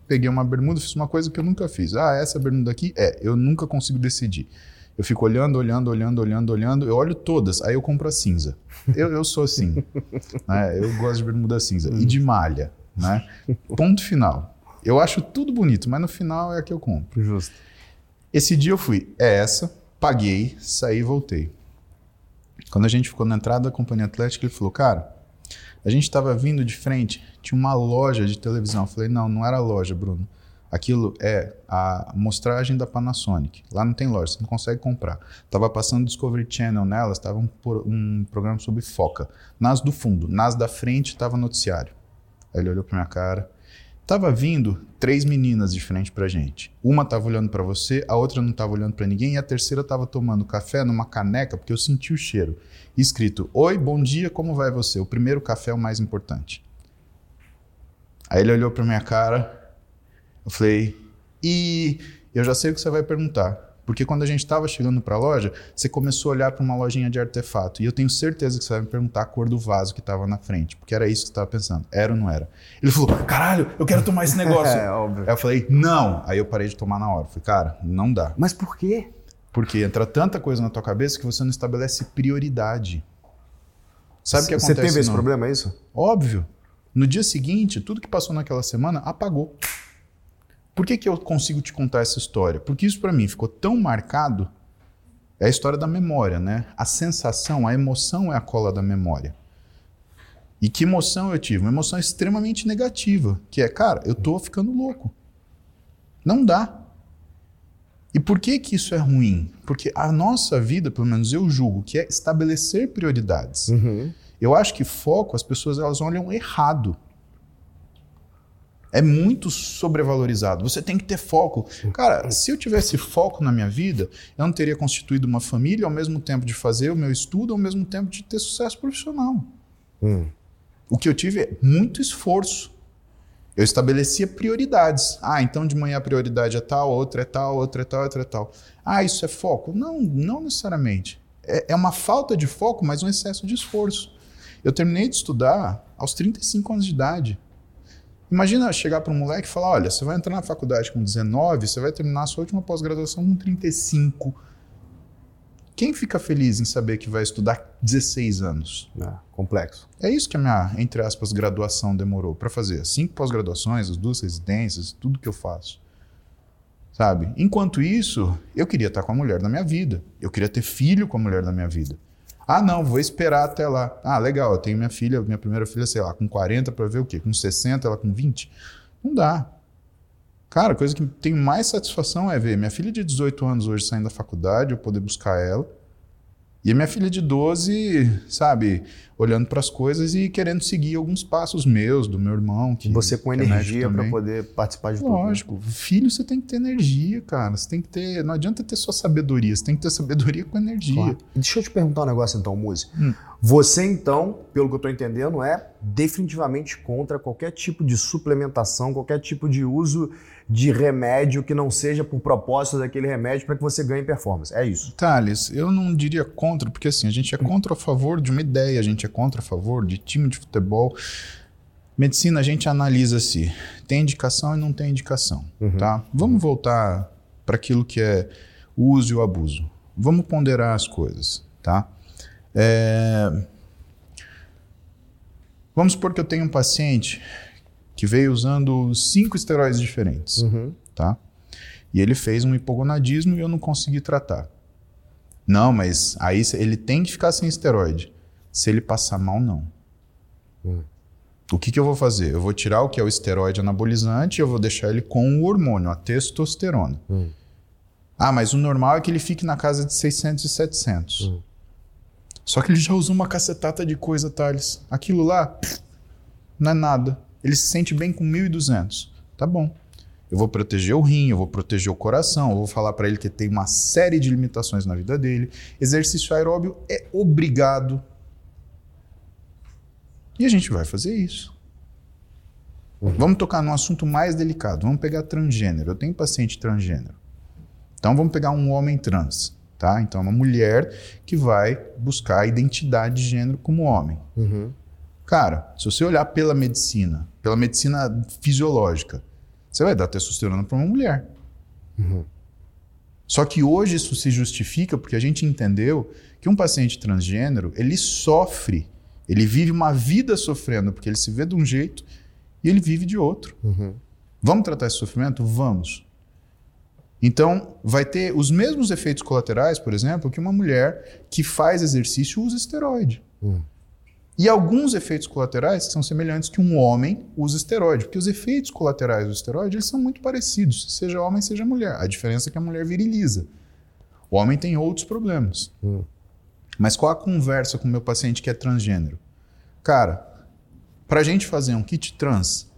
peguei uma bermuda, fiz uma coisa que eu nunca fiz. Ah, essa bermuda aqui? É, eu nunca consigo decidir. Eu fico olhando, olhando, olhando, olhando, olhando. Eu olho todas, aí eu compro a cinza. Eu, eu sou assim. né? Eu gosto de bermuda cinza. E de malha. Né? Ponto final. Eu acho tudo bonito, mas no final é a que eu compro. Justo. Esse dia eu fui, é essa, paguei, saí e voltei. Quando a gente ficou na entrada da companhia atlética, ele falou, cara, a gente estava vindo de frente, tinha uma loja de televisão. Eu falei, não, não era loja, Bruno. Aquilo é a mostragem da Panasonic. Lá não tem loja, você não consegue comprar. Tava passando Discovery Channel nelas, estava um, um, programa sobre foca. Nas do fundo, nas da frente estava noticiário. Aí ele olhou para minha cara. Tava vindo três meninas de frente pra gente. Uma tava olhando para você, a outra não tava olhando para ninguém e a terceira tava tomando café numa caneca porque eu senti o cheiro. Escrito: "Oi, bom dia, como vai você? O primeiro café é o mais importante". Aí ele olhou para minha cara, eu falei, e eu já sei o que você vai perguntar. Porque quando a gente estava chegando para a loja, você começou a olhar para uma lojinha de artefato. E eu tenho certeza que você vai me perguntar a cor do vaso que estava na frente. Porque era isso que você estava pensando. Era ou não era? Ele falou: caralho, eu quero tomar esse negócio. é, óbvio. Aí eu falei: não. Aí eu parei de tomar na hora. falei: cara, não dá. Mas por quê? Porque entra tanta coisa na tua cabeça que você não estabelece prioridade. Sabe o que acontece? Você teve esse problema, é isso? Óbvio. No dia seguinte, tudo que passou naquela semana apagou. Por que, que eu consigo te contar essa história? Porque isso para mim ficou tão marcado. É a história da memória, né? A sensação, a emoção é a cola da memória. E que emoção eu tive? Uma emoção extremamente negativa, que é, cara, eu tô ficando louco. Não dá. E por que que isso é ruim? Porque a nossa vida, pelo menos eu julgo, que é estabelecer prioridades. Uhum. Eu acho que foco, as pessoas elas olham errado. É muito sobrevalorizado. Você tem que ter foco. Cara, se eu tivesse foco na minha vida, eu não teria constituído uma família ao mesmo tempo de fazer o meu estudo, ao mesmo tempo de ter sucesso profissional. Hum. O que eu tive é muito esforço. Eu estabelecia prioridades. Ah, então de manhã a prioridade é tal, outra é tal, outra é tal, outra é tal. Ah, isso é foco? Não, não necessariamente. É, é uma falta de foco, mas um excesso de esforço. Eu terminei de estudar aos 35 anos de idade. Imagina chegar para um moleque e falar: olha, você vai entrar na faculdade com 19, você vai terminar a sua última pós-graduação com 35. Quem fica feliz em saber que vai estudar 16 anos? É, complexo. É isso que a minha, entre aspas, graduação demorou para fazer. Cinco pós-graduações, as duas residências, tudo que eu faço. Sabe? Enquanto isso, eu queria estar com a mulher da minha vida. Eu queria ter filho com a mulher da minha vida. Ah, não, vou esperar até lá. Ah, legal, eu tenho minha filha, minha primeira filha, sei lá, com 40 para ver o quê? Com 60, ela com 20? Não dá. Cara, a coisa que tem mais satisfação é ver minha filha de 18 anos hoje saindo da faculdade, eu poder buscar ela e a minha filha de 12, sabe, olhando para as coisas e querendo seguir alguns passos meus, do meu irmão. Que, você com que é energia para poder participar de Lógico, tudo. Lógico. Né? Filho, você tem que ter energia, cara. Você tem que ter. Não adianta ter só sabedoria, você tem que ter sabedoria com energia. Claro. Deixa eu te perguntar um negócio então, Muzi. Hum. Você, então, pelo que eu estou entendendo, é definitivamente contra qualquer tipo de suplementação, qualquer tipo de uso de remédio que não seja por propósito daquele remédio para que você ganhe performance. É isso. Thales, eu não diria contra, porque assim, a gente é contra a favor de uma ideia, a gente é contra a favor de time de futebol. Medicina, a gente analisa se tem indicação e não tem indicação, uhum. tá? Vamos voltar para aquilo que é o uso e o abuso. Vamos ponderar as coisas, tá? É... Vamos supor que eu tenho um paciente que veio usando cinco esteroides diferentes, uhum. tá? E ele fez um hipogonadismo e eu não consegui tratar. Não, mas aí ele tem que ficar sem esteroide. Se ele passar mal, não. Uhum. O que, que eu vou fazer? Eu vou tirar o que é o esteroide anabolizante e eu vou deixar ele com o hormônio, a testosterona. Uhum. Ah, mas o normal é que ele fique na casa de 600 e 700. Uhum. Só que ele já usou uma cacetata de coisa, Thales. Aquilo lá não é nada. Ele se sente bem com 1.200. Tá bom. Eu vou proteger o rim, eu vou proteger o coração, eu vou falar para ele que tem uma série de limitações na vida dele. Exercício aeróbio é obrigado. E a gente vai fazer isso. Uhum. Vamos tocar num assunto mais delicado. Vamos pegar transgênero. Eu tenho paciente transgênero. Então vamos pegar um homem trans, tá? Então uma mulher que vai buscar a identidade de gênero como homem. Uhum. Cara, se você olhar pela medicina, pela medicina fisiológica, você vai dar testosterona para uma mulher. Uhum. Só que hoje isso se justifica porque a gente entendeu que um paciente transgênero, ele sofre, ele vive uma vida sofrendo, porque ele se vê de um jeito e ele vive de outro. Uhum. Vamos tratar esse sofrimento? Vamos. Então, vai ter os mesmos efeitos colaterais, por exemplo, que uma mulher que faz exercício usa esteroide. Uhum. E alguns efeitos colaterais são semelhantes que um homem usa esteroide, porque os efeitos colaterais do esteroide eles são muito parecidos, seja homem, seja mulher. A diferença é que a mulher viriliza. O homem tem outros problemas. Hum. Mas qual a conversa com o meu paciente que é transgênero? Cara, para a gente fazer um kit trans,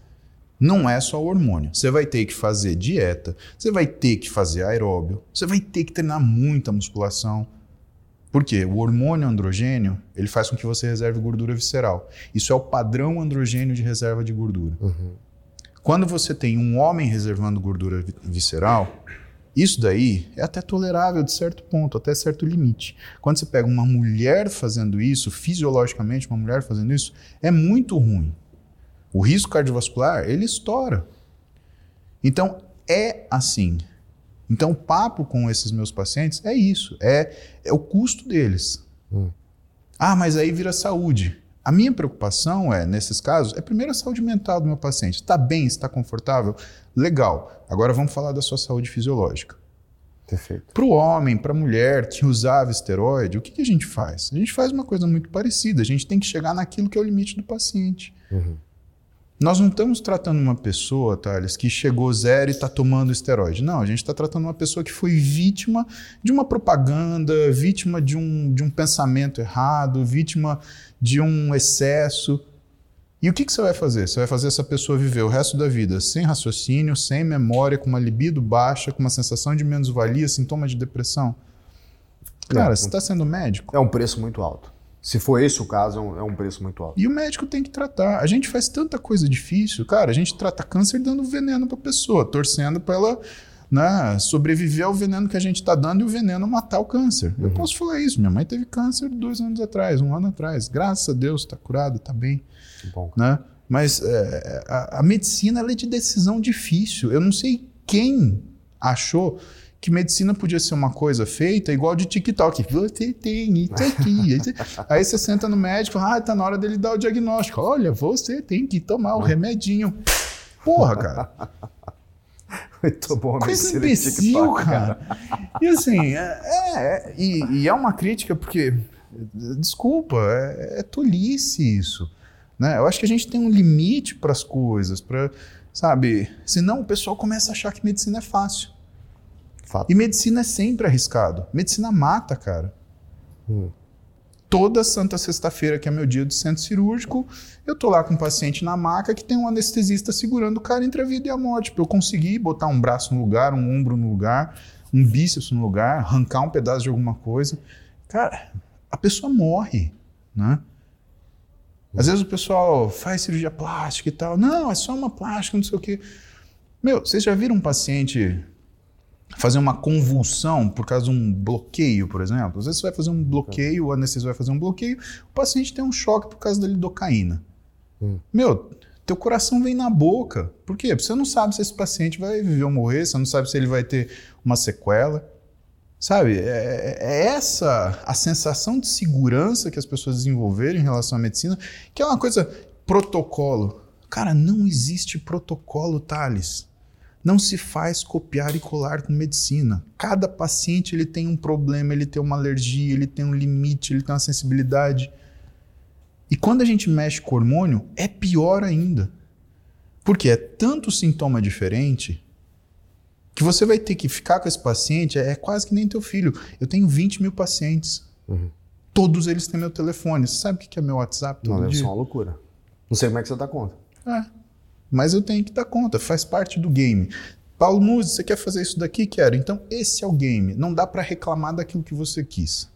não é só hormônio. Você vai ter que fazer dieta, você vai ter que fazer aeróbio, você vai ter que treinar muita musculação, por quê? O hormônio androgênio ele faz com que você reserve gordura visceral. Isso é o padrão androgênio de reserva de gordura. Uhum. Quando você tem um homem reservando gordura visceral, isso daí é até tolerável de certo ponto, até certo limite. Quando você pega uma mulher fazendo isso, fisiologicamente, uma mulher fazendo isso, é muito ruim. O risco cardiovascular, ele estoura. Então, é assim. Então, o papo com esses meus pacientes é isso, é, é o custo deles. Hum. Ah, mas aí vira saúde. A minha preocupação é, nesses casos, é primeiro a saúde mental do meu paciente. Está bem, está confortável? Legal. Agora vamos falar da sua saúde fisiológica. Perfeito. Para o homem, para a mulher que usava esteroide, o que, que, a gente faz? A gente faz uma coisa muito parecida. A gente tem que chegar naquilo que é o limite do paciente. Uhum. Nós não estamos tratando uma pessoa, Thales, que chegou zero e está tomando esteroide. Não, a gente está tratando uma pessoa que foi vítima de uma propaganda, vítima de um, de um pensamento errado, vítima de um excesso. E o que, que você vai fazer? Você vai fazer essa pessoa viver o resto da vida sem raciocínio, sem memória, com uma libido baixa, com uma sensação de menos-valia, sintomas de depressão? Cara, você está sendo médico. É um preço muito alto. Se for esse o caso, é um é preço muito alto. E o médico tem que tratar. A gente faz tanta coisa difícil, cara. A gente trata câncer dando veneno para a pessoa, torcendo para ela né, sobreviver ao veneno que a gente está dando e o veneno matar o câncer. Uhum. Eu posso falar isso. Minha mãe teve câncer dois anos atrás, um ano atrás. Graças a Deus, está curada, está bem. Bom. Né? Mas é, a, a, medicina é de decisão difícil. Eu não sei quem achou que medicina podia ser uma coisa feita igual de TikTok. Você tem isso aqui. Aí você senta no médico, ah, tá na hora dele dar o diagnóstico. Olha, você tem que tomar o remedinho. Porra, cara. Muito bom Coisa imbecil, cara. E assim, é, é e, e, é uma crítica porque, desculpa, é, é tolice isso. Né? Eu acho que a gente tem um limite para as coisas, para, sabe? Senão o pessoal começa a achar que medicina é fácil. Fato. E medicina é sempre arriscado. Medicina mata, cara. Hum toda santa sexta-feira, que é meu dia do centro cirúrgico, eu tô lá com um paciente na maca que tem um anestesista segurando o cara entre a vida e a morte, para eu conseguir botar um braço no lugar, um ombro no lugar, um bíceps no lugar, arrancar um pedaço de alguma coisa. Cara, a pessoa morre, né? Às vezes o pessoal faz cirurgia plástica e tal. Não, é só uma plástica, não sei o quê. Meu, vocês já viram um paciente fazer uma convulsão por causa de um bloqueio, por exemplo. Às vezes você vai fazer um bloqueio, o anestesista vai fazer um bloqueio, o paciente tem um choque por causa da lidocaína. Hum. Meu, teu coração vem na boca. Por quê? Porque você não sabe se esse paciente vai viver ou morrer, você não sabe se ele vai ter uma sequela. Sabe, é, é essa a sensação de segurança que as pessoas desenvolveram em relação à medicina, que é uma coisa protocolo. Cara, não existe protocolo, Thales. Não se faz copiar e colar com medicina. Cada paciente ele tem um problema, ele tem uma alergia, ele tem um limite, ele tem uma sensibilidade. E quando a gente mexe com hormônio, é pior ainda. Porque é tanto sintoma diferente que você vai ter que ficar com esse paciente, é quase que nem teu filho. Eu tenho 20 mil pacientes. Uhum. Todos eles têm meu telefone. Você sabe o que é meu WhatsApp? Todo Não, deve ser uma loucura. Não sei como é que você dá conta. É mas eu tenho que dar conta, faz parte do game. Paulo Muzi, você quer fazer isso daqui? Quero. Então, esse é o game. Não dá para reclamar daquilo que você quis.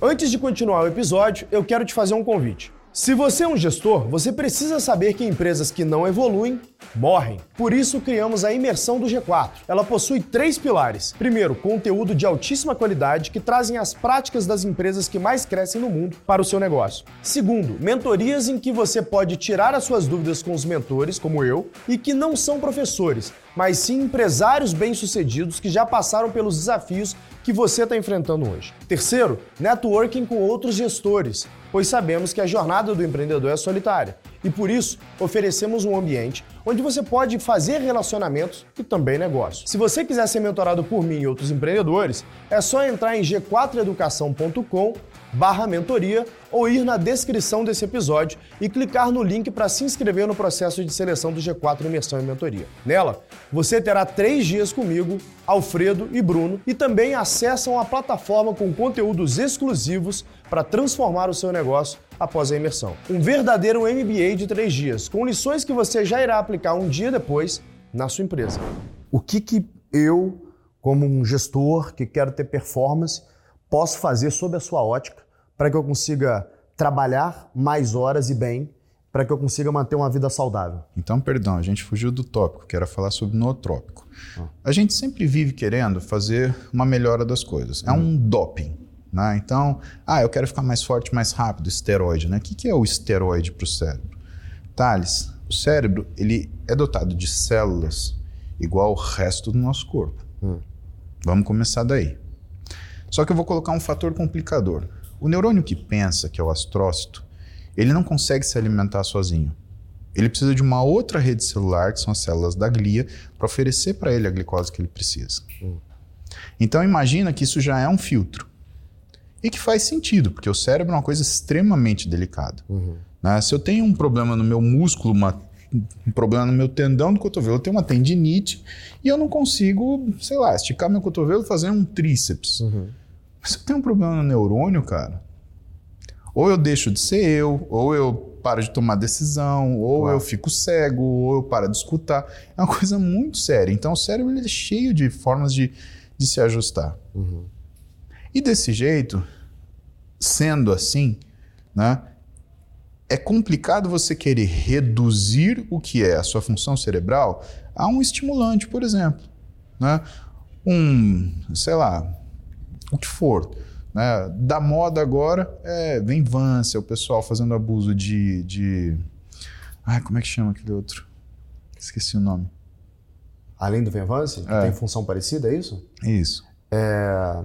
Antes de continuar o episódio, eu quero te fazer um convite. Se você é um gestor, você precisa saber que empresas que não evoluem morrem. Por isso criamos a imersão do G4. Ela possui três pilares. Primeiro, conteúdo de altíssima qualidade que trazem as práticas das empresas que mais crescem no mundo para o seu negócio. Segundo, mentorias em que você pode tirar as suas dúvidas com os mentores, como eu, e que não são professores, mas sim empresários bem-sucedidos que já passaram pelos desafios que você está enfrentando hoje. Terceiro, networking com outros gestores, pois sabemos que a jornada do empreendedor é solitária e por isso oferecemos um ambiente onde você pode fazer relacionamentos e também negócios. Se você quiser ser mentorado por mim e outros empreendedores, é só entrar em g4educação.com barra mentoria ou ir na descrição desse episódio e clicar no link para se inscrever no processo de seleção do G4 Imersão e Mentoria. Nela, você terá três dias comigo, Alfredo e Bruno e também acessam a plataforma com conteúdos exclusivos para transformar o seu negócio após a imersão. Um verdadeiro MBA de três dias, com lições que você já irá aplicar um dia depois na sua empresa. O que, que eu, como um gestor que quero ter performance, posso fazer sob a sua ótica para que eu consiga trabalhar mais horas e bem, para que eu consiga manter uma vida saudável. Então, perdão, a gente fugiu do tópico, que era falar sobre nootrópico. Ah. A gente sempre vive querendo fazer uma melhora das coisas. É um uhum. doping. Né? Então, ah, eu quero ficar mais forte, mais rápido, esteroide. Né? O que é o esteroide para o cérebro? Thales, o cérebro ele é dotado de células igual ao resto do nosso corpo. Hum. Vamos começar daí. Só que eu vou colocar um fator complicador. O neurônio que pensa, que é o astrócito, ele não consegue se alimentar sozinho. Ele precisa de uma outra rede celular, que são as células da glia, para oferecer para ele a glicose que ele precisa. Hum. Então imagina que isso já é um filtro. E que faz sentido, porque o cérebro é uma coisa extremamente delicada. Uhum. Né? Se eu tenho um problema no meu músculo, uma, um problema no meu tendão do cotovelo, eu tenho uma tendinite e eu não consigo, sei lá, esticar meu cotovelo e fazer um tríceps. Uhum. Mas se eu tenho um problema no neurônio, cara, ou eu deixo de ser eu, ou eu paro de tomar decisão, ou claro. eu fico cego, ou eu paro de escutar. É uma coisa muito séria. Então o cérebro ele é cheio de formas de, de se ajustar. Uhum. E desse jeito, sendo assim, né, é complicado você querer reduzir o que é a sua função cerebral a um estimulante, por exemplo. Né? Um, sei lá, o que for. Né? Da moda agora, é, vem Vance, é o pessoal fazendo abuso de, de. Ai, como é que chama aquele outro? Esqueci o nome. Além do Venvance, que é. tem função parecida, é isso? Isso. É...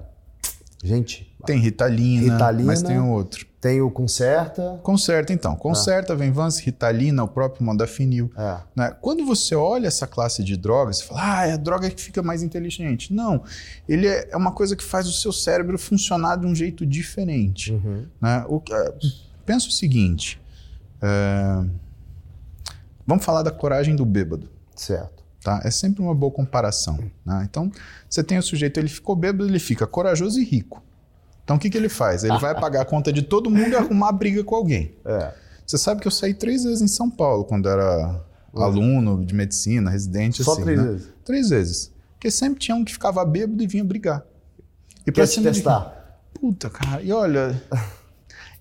Gente. Tem Ritalina, Ritalina, mas tem outro. Tem o Concerta. Concerta, então. Concerta, ah. Venvance, Ritalina, o próprio Modafinil. É. Né? Quando você olha essa classe de drogas, você fala, ah, é a droga que fica mais inteligente. Não. Ele é, é uma coisa que faz o seu cérebro funcionar de um jeito diferente. Uhum. Né? O, é, pensa o seguinte. É, vamos falar da coragem do bêbado. Certo. Tá? É sempre uma boa comparação. Né? Então, você tem o sujeito, ele ficou bêbado, ele fica corajoso e rico. Então o que, que ele faz? Ele vai pagar a conta de todo mundo e arrumar briga com alguém. É. Você sabe que eu saí três vezes em São Paulo quando era uhum. aluno de medicina, residente. Só assim, três né? vezes? Três vezes. Porque sempre tinha um que ficava bêbado e vinha brigar. E Quer te testar? De... Puta, cara, e olha.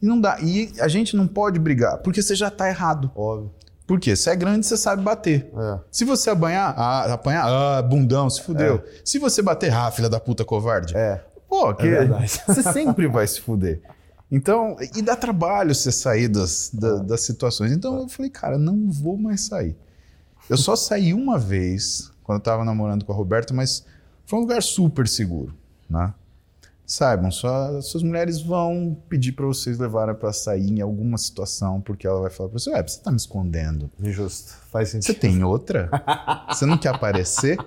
e não dá. E a gente não pode brigar, porque você já tá errado. Óbvio. Por quê? Você é grande, você sabe bater. É. Se você apanhar, ah, apanhar, ah, bundão, se fudeu. É. Se você bater, ah, filha da puta covarde. É. Pô, que é você sempre vai se fuder. Então, e dá trabalho você sair das, da, das situações. Então eu falei, cara, não vou mais sair. Eu só saí uma vez, quando eu tava namorando com a Roberta, mas foi um lugar super seguro, né? Saibam, sua, suas mulheres vão pedir para vocês levarem para sair em alguma situação, porque ela vai falar para você, ué, você tá me escondendo. Injusto, faz sentido. Você tem outra? você não quer aparecer?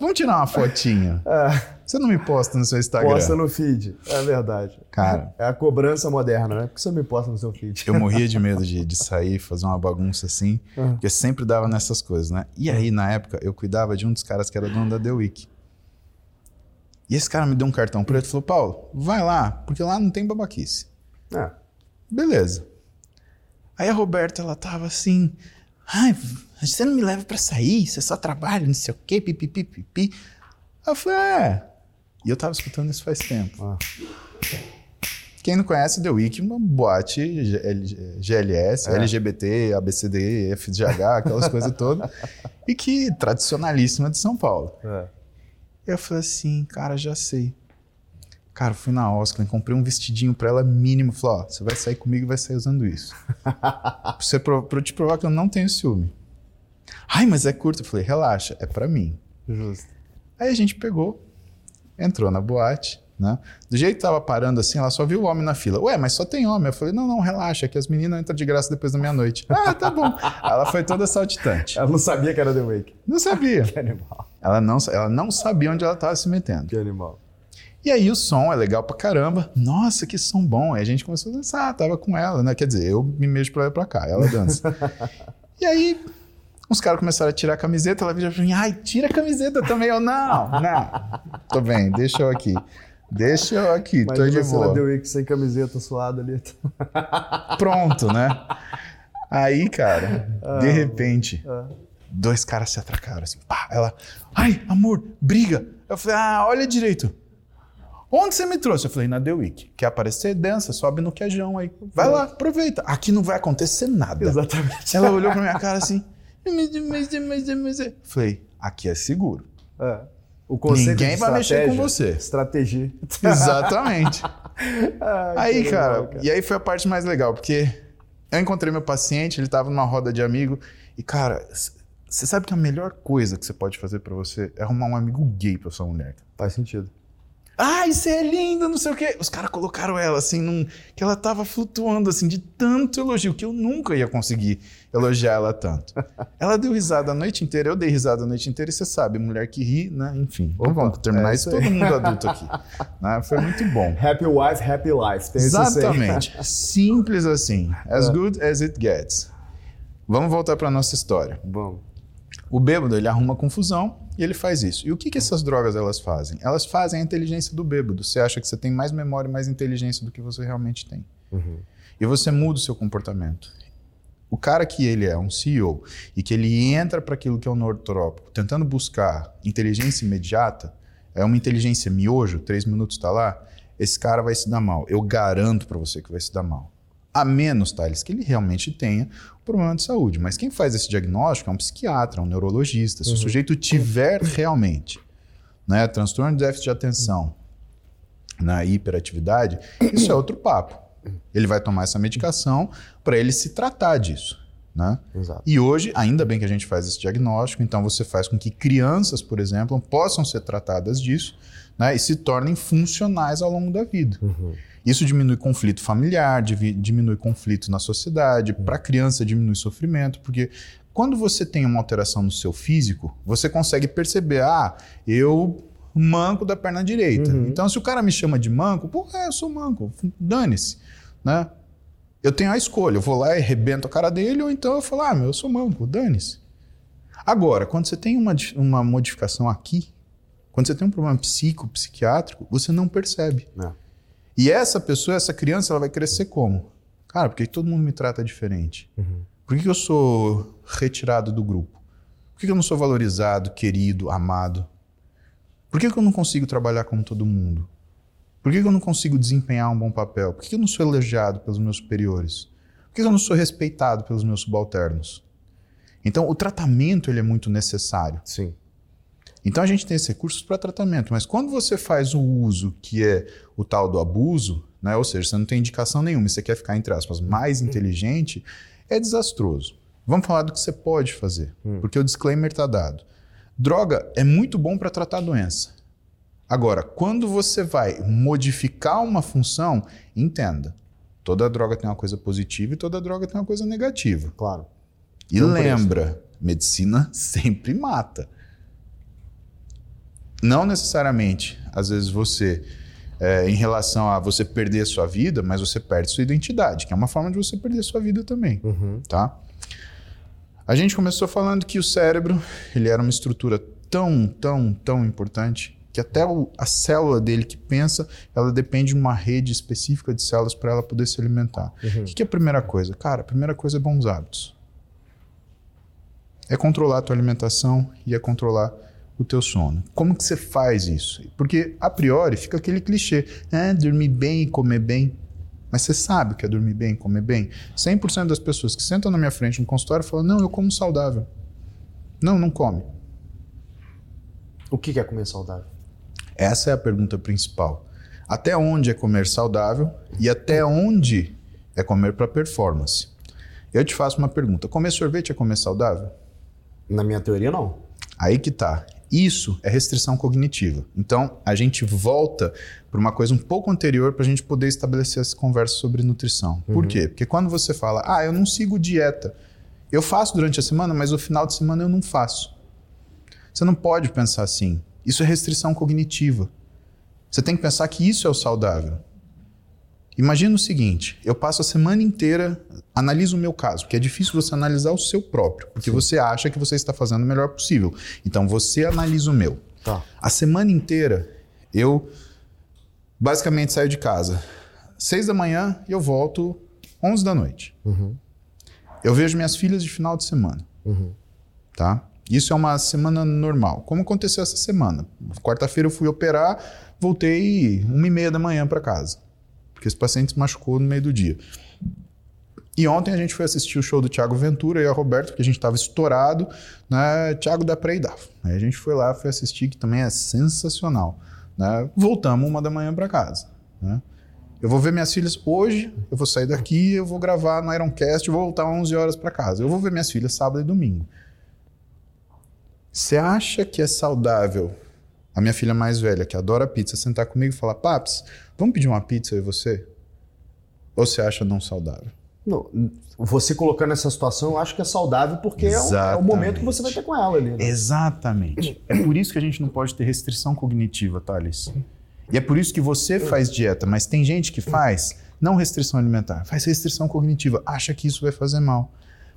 Vamos tirar uma fotinha. É. Você não me posta no seu Instagram? Posta no feed, é verdade. Cara. É a cobrança moderna, né? Por que você não me posta no seu feed? Eu morria de medo de, de sair, fazer uma bagunça assim, uhum. porque sempre dava nessas coisas, né? E aí, na época, eu cuidava de um dos caras que era dono da The Week. E esse cara me deu um cartão preto e falou: Paulo, vai lá, porque lá não tem babaquice. É. Beleza. Aí a Roberta, ela tava assim: ai, você não me leva para sair, você só trabalha, não sei o quê, pipipi, pipi. Eu falei: é. E eu tava escutando isso faz tempo. Ah. Quem não conhece The Week, uma boate GLS, é. LGBT, ABCD, FGH, aquelas coisas todas. E que tradicionalíssima de São Paulo. É. Eu falei assim, cara, já sei. Cara, fui na Oscar, comprei um vestidinho pra ela mínimo. Falei, ó, você vai sair comigo e vai sair usando isso. pra, você, pra eu te provar que eu não tenho ciúme. Ai, mas é curto. Eu falei, relaxa, é pra mim. Justo. Aí a gente pegou, entrou na boate, né? Do jeito que tava parando assim, ela só viu o homem na fila. Ué, mas só tem homem. Eu falei, não, não, relaxa, que as meninas entram de graça depois da meia-noite. ah, tá bom. ela foi toda saltitante. Ela não sabia que era The Wake. Não sabia. que animal. Ela não, ela não sabia onde ela estava se metendo. Que animal. E aí o som é legal pra caramba. Nossa, que som bom. Aí a gente começou a dançar, tava com ela, né? Quer dizer, eu me mexo pra lá e pra cá, ela dança. e aí os caras começaram a tirar a camiseta, ela virou pra mim, ai, tira a camiseta também. Eu, não, não. Tô bem, deixa eu aqui. Deixa eu aqui, Mas tô de boa. Mas deu sem camiseta suada ali. Pronto, né? Aí, cara, ah, de repente... Ah dois caras se atracaram assim. Pá, ela, ai, amor, briga. Eu falei, ah, olha direito. Onde você me trouxe? Eu falei, na The Week. Quer aparecer? Dança, sobe no queijão aí. Vai lá, aproveita. Aqui não vai acontecer nada. Exatamente. Ela olhou pra minha cara assim. Falei, aqui é seguro. É. O Ninguém vai mexer com você. Estratégia. Exatamente. aí, cara, cara, e aí foi a parte mais legal, porque eu encontrei meu paciente, ele tava numa roda de amigo, e, cara, você sabe que a melhor coisa que você pode fazer para você é arrumar um amigo gay pra sua mulher. Faz sentido. Ai, você é linda, não sei o quê. Os caras colocaram ela assim, num, que ela tava flutuando assim, de tanto elogio, que eu nunca ia conseguir elogiar ela tanto. ela deu risada a noite inteira, eu dei risada a noite inteira, e você sabe, mulher que ri, né? Enfim, Opa, vamos terminar é isso, todo mundo adulto aqui. né? Foi muito bom. Happy wife, happy life. Tem Exatamente. Simples assim. As é. good as it gets. Vamos voltar para nossa história. Vamos. O bêbado, ele arruma confusão e ele faz isso. E o que, que essas drogas elas fazem? Elas fazem a inteligência do bêbado. Você acha que você tem mais memória e mais inteligência do que você realmente tem. Uhum. E você muda o seu comportamento. O cara que ele é um CEO e que ele entra para aquilo que é o nortrópico, tentando buscar inteligência imediata, é uma inteligência miojo, três minutos está lá, esse cara vai se dar mal. Eu garanto para você que vai se dar mal. A menos, Thales, que ele realmente tenha um problema de saúde. Mas quem faz esse diagnóstico é um psiquiatra, um neurologista. Se uhum. o sujeito tiver realmente né, transtorno de déficit de atenção na hiperatividade, isso é outro papo. Ele vai tomar essa medicação para ele se tratar disso. Né? Exato. E hoje, ainda bem que a gente faz esse diagnóstico, então você faz com que crianças, por exemplo, possam ser tratadas disso né, e se tornem funcionais ao longo da vida. Uhum. Isso diminui conflito familiar, diminui conflito na sociedade, uhum. para a criança diminui sofrimento, porque quando você tem uma alteração no seu físico, você consegue perceber, ah, eu manco da perna direita. Uhum. Então, se o cara me chama de manco, pô, é, eu sou manco, dane-se, né? Eu tenho a escolha, eu vou lá e arrebento a cara dele, ou então eu falo, ah, meu, eu sou manco, dane-se. Agora, quando você tem uma, uma modificação aqui, quando você tem um problema psico, psiquiátrico, você não percebe. É. E essa pessoa, essa criança, ela vai crescer como? Cara, porque todo mundo me trata diferente? Uhum. Por que eu sou retirado do grupo? Por que eu não sou valorizado, querido, amado? Por que eu não consigo trabalhar como todo mundo? Por que eu não consigo desempenhar um bom papel? Por que eu não sou elogiado pelos meus superiores? Por que eu não sou respeitado pelos meus subalternos? Então, o tratamento ele é muito necessário. Sim. Então, a gente tem esses recursos para tratamento, mas quando você faz o uso que é o tal do abuso, né, ou seja, você não tem indicação nenhuma e você quer ficar, entre aspas, mais inteligente, é desastroso. Vamos falar do que você pode fazer, hum. porque o disclaimer está dado. Droga é muito bom para tratar a doença. Agora, quando você vai modificar uma função, entenda. Toda droga tem uma coisa positiva e toda droga tem uma coisa negativa. Claro. E Não lembra, medicina sempre mata. Não necessariamente, às vezes você, é, em relação a você perder a sua vida, mas você perde sua identidade, que é uma forma de você perder a sua vida também, uhum. tá? A gente começou falando que o cérebro, ele era uma estrutura tão, tão, tão importante que até o, a célula dele que pensa, ela depende de uma rede específica de células para ela poder se alimentar. Uhum. O que, que é a primeira coisa? Cara, a primeira coisa é bons hábitos. É controlar a tua alimentação e é controlar o teu sono. Como que você faz isso? Porque, a priori, fica aquele clichê, é, dormir bem e comer bem. Mas você sabe o que é dormir bem e comer bem? 100% das pessoas que sentam na minha frente no consultório falam, não, eu como saudável. Não, não come. O que é comer saudável? Essa é a pergunta principal. Até onde é comer saudável e até onde é comer para performance? Eu te faço uma pergunta: comer sorvete é comer saudável? Na minha teoria, não. Aí que tá. Isso é restrição cognitiva. Então, a gente volta para uma coisa um pouco anterior para a gente poder estabelecer essa conversa sobre nutrição. Uhum. Por quê? Porque quando você fala, ah, eu não sigo dieta, eu faço durante a semana, mas no final de semana eu não faço. Você não pode pensar assim. Isso é restrição cognitiva. Você tem que pensar que isso é o saudável. Imagina o seguinte: eu passo a semana inteira, analiso o meu caso, porque é difícil você analisar o seu próprio, porque Sim. você acha que você está fazendo o melhor possível. Então você analisa o meu. Tá. A semana inteira, eu basicamente saio de casa seis da manhã e eu volto onze da noite. Uhum. Eu vejo minhas filhas de final de semana. Uhum. Tá? Isso é uma semana normal. Como aconteceu essa semana? Quarta-feira eu fui operar, voltei uma e meia da manhã para casa, porque esse paciente se machucou no meio do dia. E ontem a gente foi assistir o show do Thiago Ventura e a Roberto, porque a gente estava estourado, né? Thiago da Prey Aí a gente foi lá, foi assistir, que também é sensacional. Né? Voltamos uma da manhã para casa. Né? Eu vou ver minhas filhas hoje, eu vou sair daqui, eu vou gravar no Ironcast e vou voltar 11 horas para casa. Eu vou ver minhas filhas sábado e domingo. Você acha que é saudável a minha filha mais velha, que adora pizza, sentar comigo e falar: Paps, vamos pedir uma pizza e você? Ou você acha não saudável? Não, você colocando essa situação, eu acho que é saudável porque é o, é o, momento que você vai ter com ela ali. Né? Exatamente. É por isso que a gente não pode ter restrição cognitiva, Thales. E é por isso que você faz dieta, mas tem gente que faz não restrição alimentar, faz restrição cognitiva, acha que isso vai fazer mal.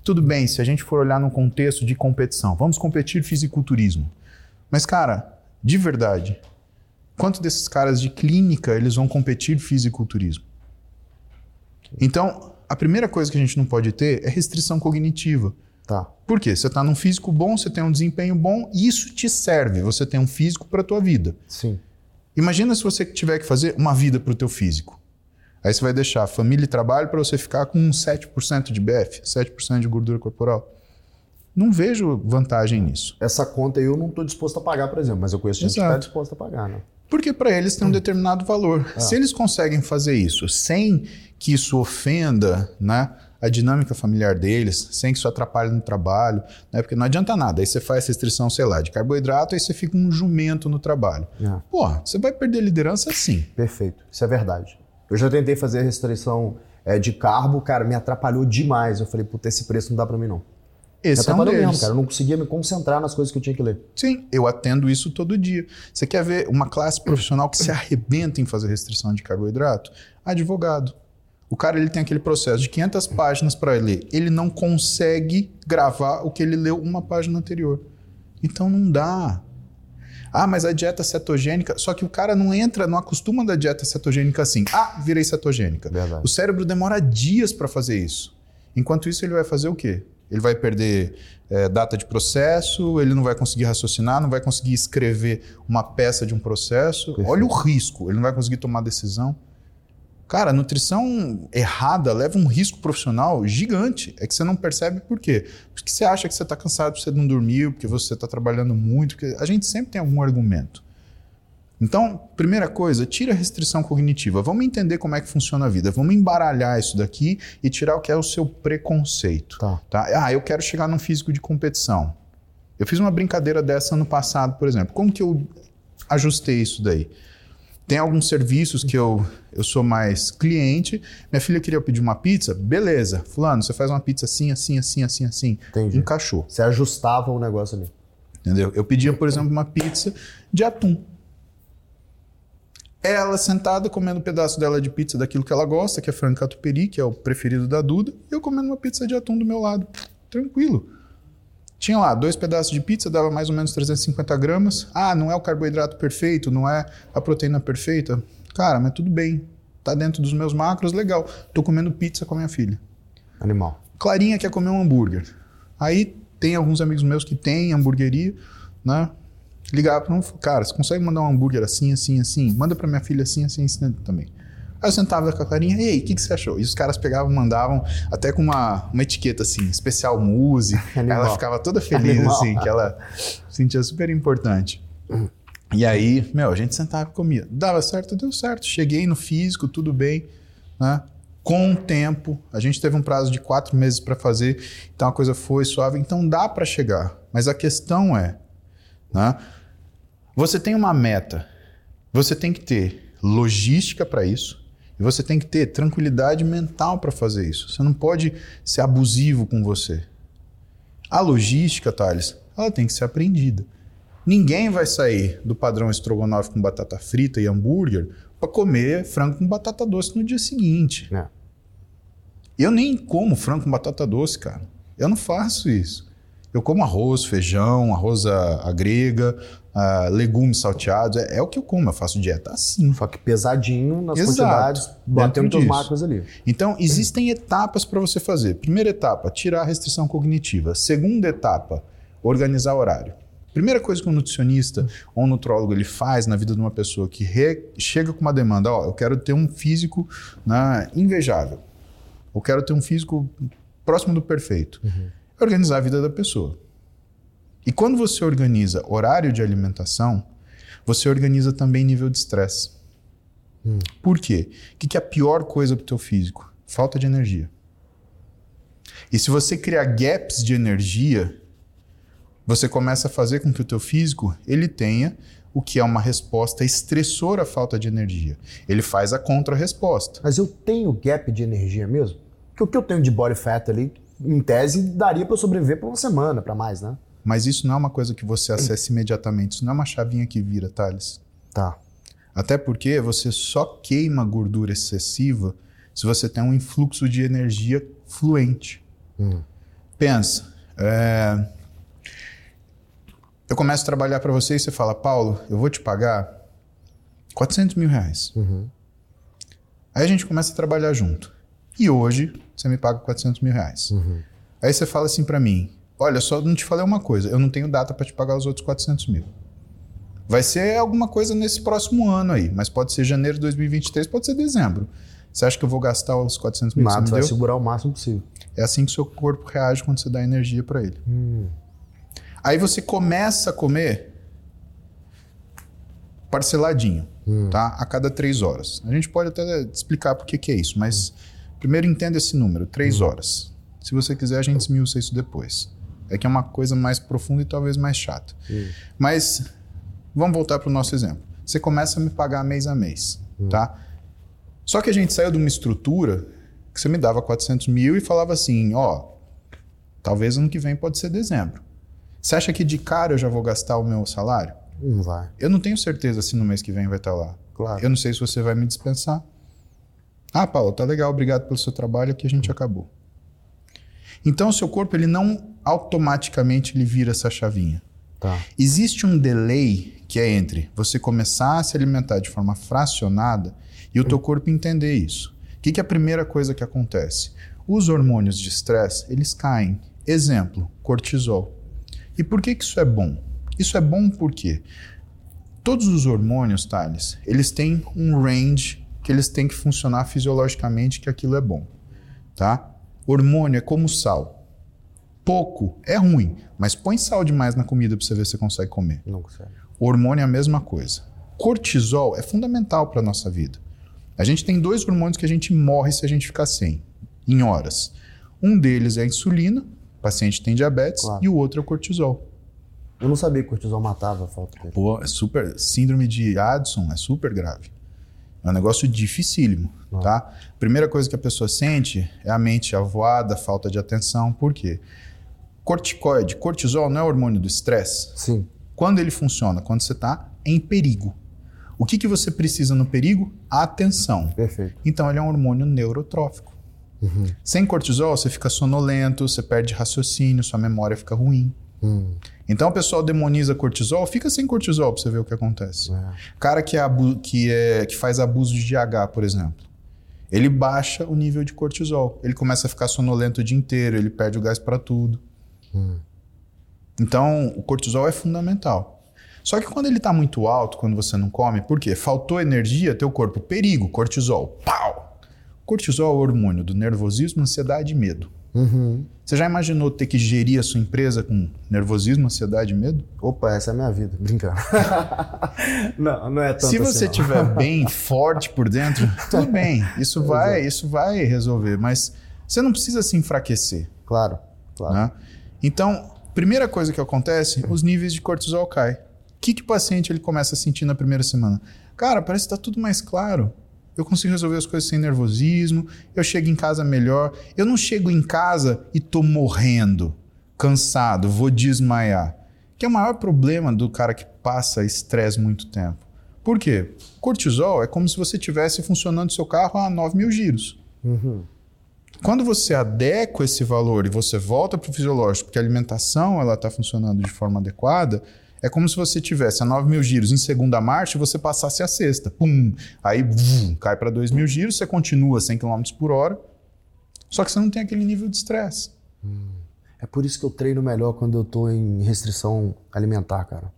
Tudo bem, se a gente for olhar num contexto de competição, vamos competir fisiculturismo. Mas, cara, de verdade, quanto desses caras de clínica eles vão competir fisiculturismo? Então, a primeira coisa que a gente não pode ter é restrição cognitiva. Tá. Por quê? Você está num físico bom, você tem um desempenho bom, e isso te serve. Você tem um físico para a tua vida. Sim. Imagina se você tiver que fazer uma vida para o teu físico. Aí você vai deixar família e trabalho para você ficar com 7% de BF, 7% de gordura corporal. Não vejo vantagem nisso. Essa conta eu não estou disposto a pagar, por exemplo, mas eu conheço gente Exato. que está disposta a pagar, né? Porque para eles tem um determinado valor. Ah. Se eles conseguem fazer isso sem que isso ofenda né, a dinâmica familiar deles, sem que isso atrapalhe no trabalho, né, porque não adianta nada. Aí você faz restrição, sei lá, de carboidrato, aí você fica um jumento no trabalho. Ah. Pô, você vai perder liderança sim. Perfeito, isso é verdade. Eu já tentei fazer restrição é, de carbo, cara, me atrapalhou demais. Eu falei, puta, esse preço não dá para mim não. Esse é um deles. mesmo, cara. Eu não conseguia me concentrar nas coisas que eu tinha que ler. Sim, eu atendo isso todo dia. Você quer ver uma classe profissional que se arrebenta em fazer restrição de carboidrato? Advogado. O cara ele tem aquele processo de 500 páginas para ler. Ele não consegue gravar o que ele leu uma página anterior. Então não dá. Ah, mas a dieta cetogênica. Só que o cara não entra, não acostuma da dieta cetogênica assim. Ah, virei cetogênica. Verdade. O cérebro demora dias para fazer isso. Enquanto isso, ele vai fazer o quê? Ele vai perder é, data de processo, ele não vai conseguir raciocinar, não vai conseguir escrever uma peça de um processo. Perfeito. Olha o risco, ele não vai conseguir tomar decisão. Cara, nutrição errada leva um risco profissional gigante. É que você não percebe por quê? Porque você acha que você está cansado porque você não dormiu, porque você está trabalhando muito. Porque a gente sempre tem algum argumento. Então, primeira coisa, tira a restrição cognitiva. Vamos entender como é que funciona a vida. Vamos embaralhar isso daqui e tirar o que é o seu preconceito. Tá. tá? Ah, eu quero chegar num físico de competição. Eu fiz uma brincadeira dessa ano passado, por exemplo. Como que eu ajustei isso daí? Tem alguns serviços que eu, eu sou mais cliente. Minha filha queria pedir uma pizza, beleza. Fulano, você faz uma pizza assim, assim, assim, assim, assim. Entendi. Encaixou. Você ajustava o negócio ali. Entendeu? Eu pedia, por exemplo, uma pizza de atum. Ela sentada comendo um pedaço dela de pizza daquilo que ela gosta, que é frango catupiry, que é o preferido da Duda, e eu comendo uma pizza de atum do meu lado. Tranquilo. Tinha lá dois pedaços de pizza, dava mais ou menos 350 gramas. Ah, não é o carboidrato perfeito, não é a proteína perfeita. Cara, mas tudo bem. Tá dentro dos meus macros, legal. Tô comendo pizza com a minha filha. Animal. Clarinha quer comer um hambúrguer. Aí tem alguns amigos meus que têm hamburgueria, né? Ligava para um, cara, você consegue mandar um hambúrguer assim, assim, assim? Manda para minha filha assim, assim, assim também. Aí eu sentava com a Clarinha, e aí, o que, que você achou? E os caras pegavam, mandavam, até com uma, uma etiqueta assim, especial música. ela ficava toda feliz, Animal. assim, que ela sentia super importante. E aí, meu, a gente sentava e comia. Dava certo, deu certo. Cheguei no físico, tudo bem, né? Com o tempo, a gente teve um prazo de quatro meses para fazer, então a coisa foi suave. Então dá para chegar, mas a questão é, né? Você tem uma meta, você tem que ter logística para isso e você tem que ter tranquilidade mental para fazer isso. Você não pode ser abusivo com você. A logística, Thales, ela tem que ser aprendida. Ninguém vai sair do padrão estrogonofe com batata frita e hambúrguer para comer frango com batata doce no dia seguinte. É. Eu nem como frango com batata doce, cara. Eu não faço isso. Eu como arroz, feijão, arroz à, grega, uh, legumes salteados. É, é, o que eu como, eu faço dieta assim. Só que pesadinho nas Exato, quantidades, batendo os macros ali. Então, existem etapas para você fazer. Primeira etapa, tirar a restrição cognitiva. Segunda etapa, organizar horário. Primeira coisa que um nutricionista ou um nutrólogo ele faz na vida de uma pessoa que chega com uma demanda, ó, eu quero ter um físico né, invejável. Eu quero ter um físico próximo do perfeito. Uhum. É organizar a vida da pessoa. E quando você organiza horário de alimentação, você organiza também nível de estresse. Hum. Por quê? O que é a pior coisa para o teu físico? Falta de energia. E se você criar gaps de energia, você começa a fazer com que o teu físico ele tenha o que é uma resposta estressora à falta de energia. Ele faz a contra-resposta. Mas eu tenho gap de energia mesmo? Porque o que eu tenho de body fat ali, em tese, daria para eu sobreviver por uma semana, para mais, né? Mas isso não é uma coisa que você acessa imediatamente. Isso não é uma chavinha que vira, Thales. Tá. Até porque você só queima gordura excessiva se você tem um influxo de energia fluente. Hum. Pensa, é... eu começo a trabalhar para você e você fala, Paulo, eu vou te pagar 400 mil reais. Uhum. Aí a gente começa a trabalhar junto. E hoje você me paga 400 mil reais. Uhum. Aí você fala assim para mim: olha, só não te falei uma coisa, eu não tenho data para te pagar os outros 400 mil. Vai ser alguma coisa nesse próximo ano aí, mas pode ser janeiro de 2023, pode ser dezembro. Você acha que eu vou gastar os 400 mil? Mato, vai segurar o máximo possível. É assim que o seu corpo reage quando você dá energia para ele. Hum. Aí você começa a comer parceladinho, hum. tá? A cada três horas. A gente pode até explicar por que, que é isso, mas primeiro entenda esse número, três hum. horas. Se você quiser, a gente esmiuça isso depois. É que é uma coisa mais profunda e talvez mais chata. Hum. Mas vamos voltar para o nosso exemplo. Você começa a me pagar mês a mês, hum. tá? Só que a gente saiu de uma estrutura que você me dava 400 mil e falava assim, ó, talvez ano que vem pode ser dezembro. Você acha que de cara eu já vou gastar o meu salário? Não vai. Eu não tenho certeza se no mês que vem vai estar lá. Claro. Eu não sei se você vai me dispensar. Ah, Paulo, tá legal, obrigado pelo seu trabalho, aqui a gente acabou. Então, o seu corpo ele não automaticamente ele vira essa chavinha. Tá. Existe um delay que é entre você começar a se alimentar de forma fracionada e o teu corpo entender isso. O que, que é a primeira coisa que acontece? Os hormônios de estresse, eles caem. Exemplo, cortisol. E por que, que isso é bom? Isso é bom porque todos os hormônios, Thales, eles têm um range que eles têm que funcionar fisiologicamente que aquilo é bom, tá? Hormônio é como sal. Pouco é ruim, mas põe sal demais na comida para você ver se você consegue comer. Não consegue. Hormônio é a mesma coisa. Cortisol é fundamental para nossa vida. A gente tem dois hormônios que a gente morre se a gente ficar sem, em horas. Um deles é a insulina, o paciente tem diabetes, claro. e o outro é o cortisol. Eu não sabia que o cortisol matava a falta dele. Pô, é super. Síndrome de Addison é super grave. É um negócio dificílimo, ah. tá? Primeira coisa que a pessoa sente é a mente avoada, falta de atenção. Por quê? Corticoide, cortisol não é hormônio do estresse? Sim. Quando ele funciona? Quando você está em perigo. O que, que você precisa no perigo? Atenção. Perfeito. Então ele é um hormônio neurotrófico. Uhum. Sem cortisol, você fica sonolento, você perde raciocínio, sua memória fica ruim. Hum. Então o pessoal demoniza cortisol, fica sem cortisol para você ver o que acontece. É. Cara que, é que, é, que faz abuso de GH, por exemplo, ele baixa o nível de cortisol. Ele começa a ficar sonolento o dia inteiro, ele perde o gás para tudo. Hum. Então o cortisol é fundamental. Só que quando ele está muito alto, quando você não come, por quê? Faltou energia, teu corpo, perigo, cortisol, pau! Cortisol é o hormônio do nervosismo, ansiedade e medo. Uhum. Você já imaginou ter que gerir a sua empresa com nervosismo, ansiedade e medo? Opa, essa é a minha vida, brincando. não, não é tanto Se você estiver assim, bem forte por dentro, tudo bem, isso vai, isso vai resolver, mas você não precisa se enfraquecer. Claro, claro. Né? Então, primeira coisa que acontece, os níveis de cortisol caem. O que, que o paciente ele começa a sentir na primeira semana? Cara, parece que está tudo mais claro eu consigo resolver as coisas sem nervosismo, eu chego em casa melhor. Eu não chego em casa e tô morrendo, cansado, vou desmaiar. Que é o maior problema do cara que passa estresse muito tempo. Por quê? Cortisol é como se você tivesse funcionando seu carro a 9 mil giros. Uhum. Quando você adequa esse valor e você volta para o fisiológico, porque a alimentação ela está funcionando de forma adequada, é como se você tivesse a 9 mil giros em segunda marcha e você passasse a sexta. Pum! Aí vum, cai para 2 mil giros, você continua 100 km por hora, só que você não tem aquele nível de estresse. É por isso que eu treino melhor quando eu estou em restrição alimentar, cara.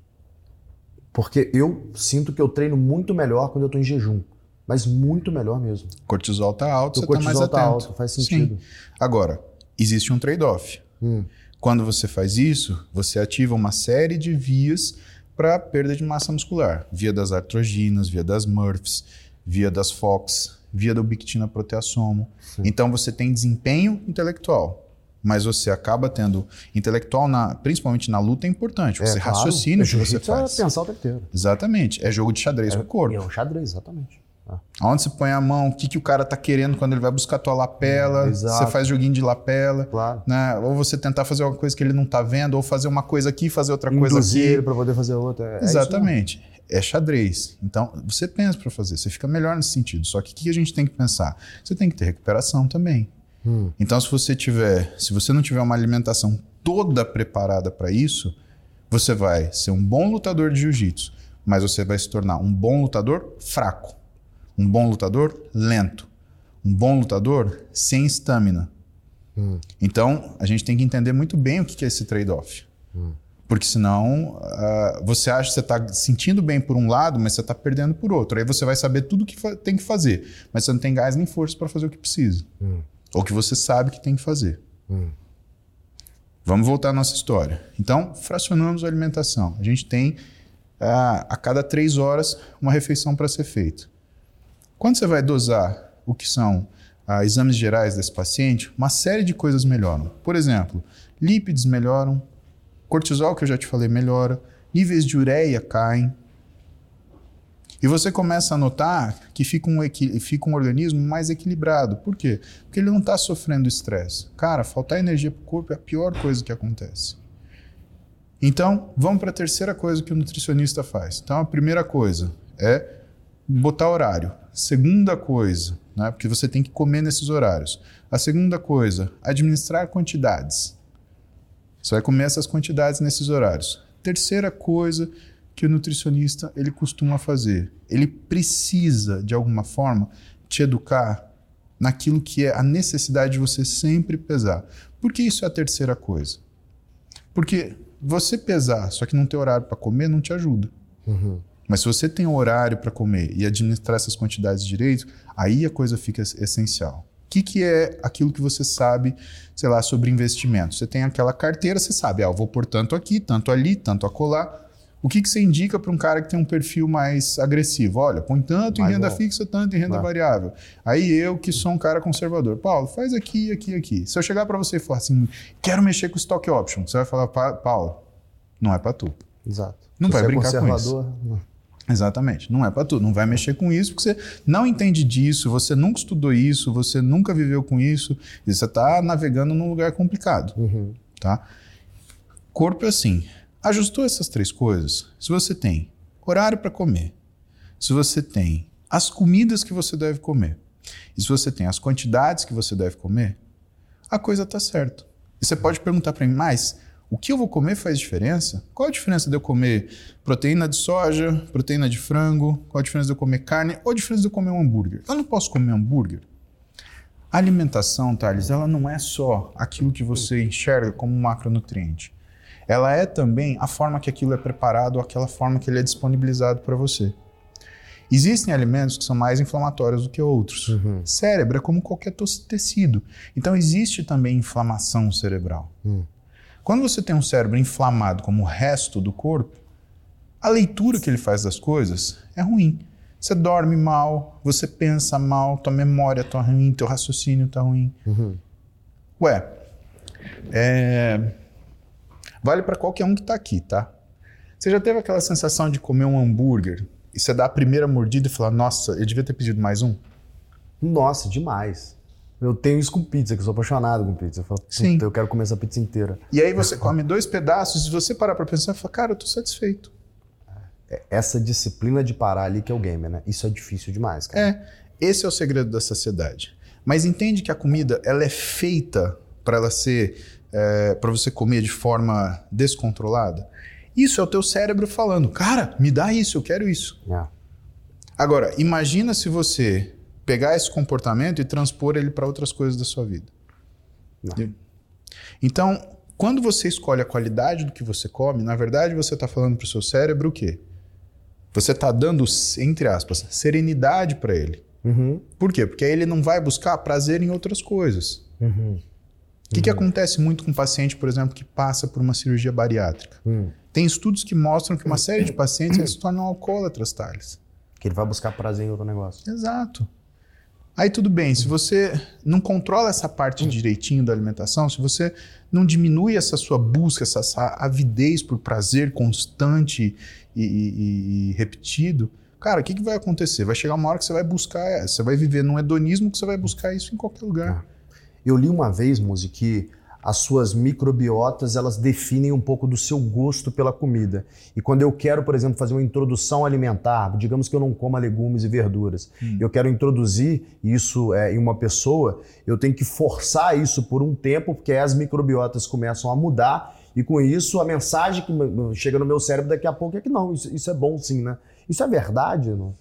Porque eu sinto que eu treino muito melhor quando eu estou em jejum. Mas muito melhor mesmo. Cortisol tá alto, o está tá atento. Tá alto, faz sentido. Sim. Agora, existe um trade-off. Hum. Quando você faz isso, você ativa uma série de vias para perda de massa muscular, via das artroginas, via das MRFs, via das FOX, via da ubiquitina proteassomo. Sim. Então você tem desempenho intelectual, mas você acaba tendo intelectual, na, principalmente na luta, é importante. Você é, claro. raciocina o que você faz. É pensar o tempo inteiro. Exatamente. É jogo de xadrez é, com o corpo. É um xadrez, exatamente. Ah. Onde você põe a mão, o que, que o cara tá querendo quando ele vai buscar a tua lapela, hum, você faz joguinho de lapela, claro. né? Ou você tentar fazer uma coisa que ele não tá vendo, ou fazer uma coisa aqui, fazer outra Induzir coisa aqui. ele para poder fazer outra. É Exatamente. É, xadrez. Então, você pensa para fazer, você fica melhor nesse sentido. Só que o que a gente tem que pensar? Você tem que ter recuperação também. Hum. Então, se você tiver, se você não tiver uma alimentação toda preparada para isso, você vai ser um bom lutador de jiu-jitsu, mas você vai se tornar um bom lutador fraco. Um bom lutador, lento. um bom lutador sem estamina. Hum. Então, a gente tem que entender muito bem o que é esse trade-off. Hum. Porque senão uh, você acha que você está sentindo bem por um lado, mas você está perdendo por outro. Aí você vai saber tudo o que tem que fazer, mas você não tem gás nem força para fazer o que precisa. Hum. Ou que você sabe que tem que fazer. Hum. Vamos voltar à nossa história. Então, fracionamos a alimentação. A gente tem uh, a cada três horas uma refeição para ser feita. Quando você vai dosar o que são uh, exames gerais desse paciente, uma série de coisas melhoram. Por exemplo, lípides melhoram, cortisol, que eu já te falei, melhora, níveis de ureia caem. E você começa a notar que fica um, fica um organismo mais equilibrado. Por quê? Porque ele não está sofrendo estresse. Cara, faltar energia para o corpo é a pior coisa que acontece. Então, vamos para a terceira coisa que o nutricionista faz. Então, a primeira coisa é botar horário. Segunda coisa, né, porque você tem que comer nesses horários. A segunda coisa, administrar quantidades. Você vai comer essas quantidades nesses horários. Terceira coisa que o nutricionista ele costuma fazer, ele precisa de alguma forma te educar naquilo que é a necessidade de você sempre pesar. Por que isso é a terceira coisa? Porque você pesar, só que não ter horário para comer, não te ajuda. Uhum. Mas se você tem horário para comer e administrar essas quantidades direito, aí a coisa fica essencial. O que, que é aquilo que você sabe, sei lá, sobre investimento? Você tem aquela carteira, você sabe, ah, eu vou pôr tanto aqui, tanto ali, tanto acolá. O que, que você indica para um cara que tem um perfil mais agressivo? Olha, põe tanto mais em renda bom. fixa, tanto em renda Não. variável. Aí eu, que sou um cara conservador, Paulo, faz aqui, aqui, aqui. Se eu chegar para você e falar assim, quero mexer com stock option, você vai falar, Paulo, não é para tu. Exato. Não Se vai é brincar com isso. Não. Exatamente. Não é para tudo. Não vai mexer com isso porque você não entende disso, você nunca estudou isso, você nunca viveu com isso e você está navegando num lugar complicado. Uhum. Tá? Corpo é assim. Ajustou essas três coisas. Se você tem horário para comer, se você tem as comidas que você deve comer e se você tem as quantidades que você deve comer, a coisa está certa. E você pode perguntar para mim, mas o que eu vou comer faz diferença? Qual a diferença de eu comer proteína de soja, proteína de frango? Qual a diferença de eu comer carne? Ou a diferença de eu comer um hambúrguer? Eu não posso comer hambúrguer? A alimentação, Thales, ela não é só aquilo que você enxerga como macronutriente. Ela é também a forma que aquilo é preparado, aquela forma que ele é disponibilizado para você. Existem alimentos que são mais inflamatórios do que outros. Uhum. Cérebro é como qualquer tecido. Então existe também inflamação cerebral. Uhum. Quando você tem um cérebro inflamado como o resto do corpo, a leitura que ele faz das coisas é ruim. Você dorme mal, você pensa mal, tua memória tá ruim, teu raciocínio tá ruim. Uhum. Ué, é... vale para qualquer um que tá aqui, tá? Você já teve aquela sensação de comer um hambúrguer e você dá a primeira mordida e fala, nossa, eu devia ter pedido mais um? Nossa, demais. Eu tenho isso com pizza, que eu sou apaixonado com pizza. Eu falo, Sim. eu quero comer essa pizza inteira. E aí você come dois pedaços e você parar para pensar, fala, cara, eu tô satisfeito. É, essa disciplina de parar ali que é o gamer, né? Isso é difícil demais, cara. É, esse é o segredo da saciedade. Mas entende que a comida, ela é feita para ela ser, é, para você comer de forma descontrolada. Isso é o teu cérebro falando, cara, me dá isso, eu quero isso. É. Agora, imagina se você pegar esse comportamento e transpor ele para outras coisas da sua vida. Não. Então, quando você escolhe a qualidade do que você come, na verdade você está falando para o seu cérebro o quê? Você está dando, entre aspas, serenidade para ele. Uhum. Por quê? Porque aí ele não vai buscar prazer em outras coisas. Uhum. O que, que uhum. acontece muito com um paciente, por exemplo, que passa por uma cirurgia bariátrica? Uhum. Tem estudos que mostram que uma série de pacientes se tornam alcoólatras, Thales. Que ele vai buscar prazer em outro negócio. Exato. Aí tudo bem, se você não controla essa parte direitinho da alimentação, se você não diminui essa sua busca, essa, essa avidez por prazer constante e, e, e repetido, cara, o que, que vai acontecer? Vai chegar uma hora que você vai buscar, você vai viver num hedonismo que você vai buscar isso em qualquer lugar. Eu li uma vez, Muzi, que as suas microbiotas elas definem um pouco do seu gosto pela comida. E quando eu quero, por exemplo, fazer uma introdução alimentar, digamos que eu não coma legumes e verduras, hum. eu quero introduzir isso é, em uma pessoa, eu tenho que forçar isso por um tempo, porque as microbiotas começam a mudar e com isso a mensagem que chega no meu cérebro daqui a pouco é que não, isso, isso é bom sim, né? Isso é verdade, não?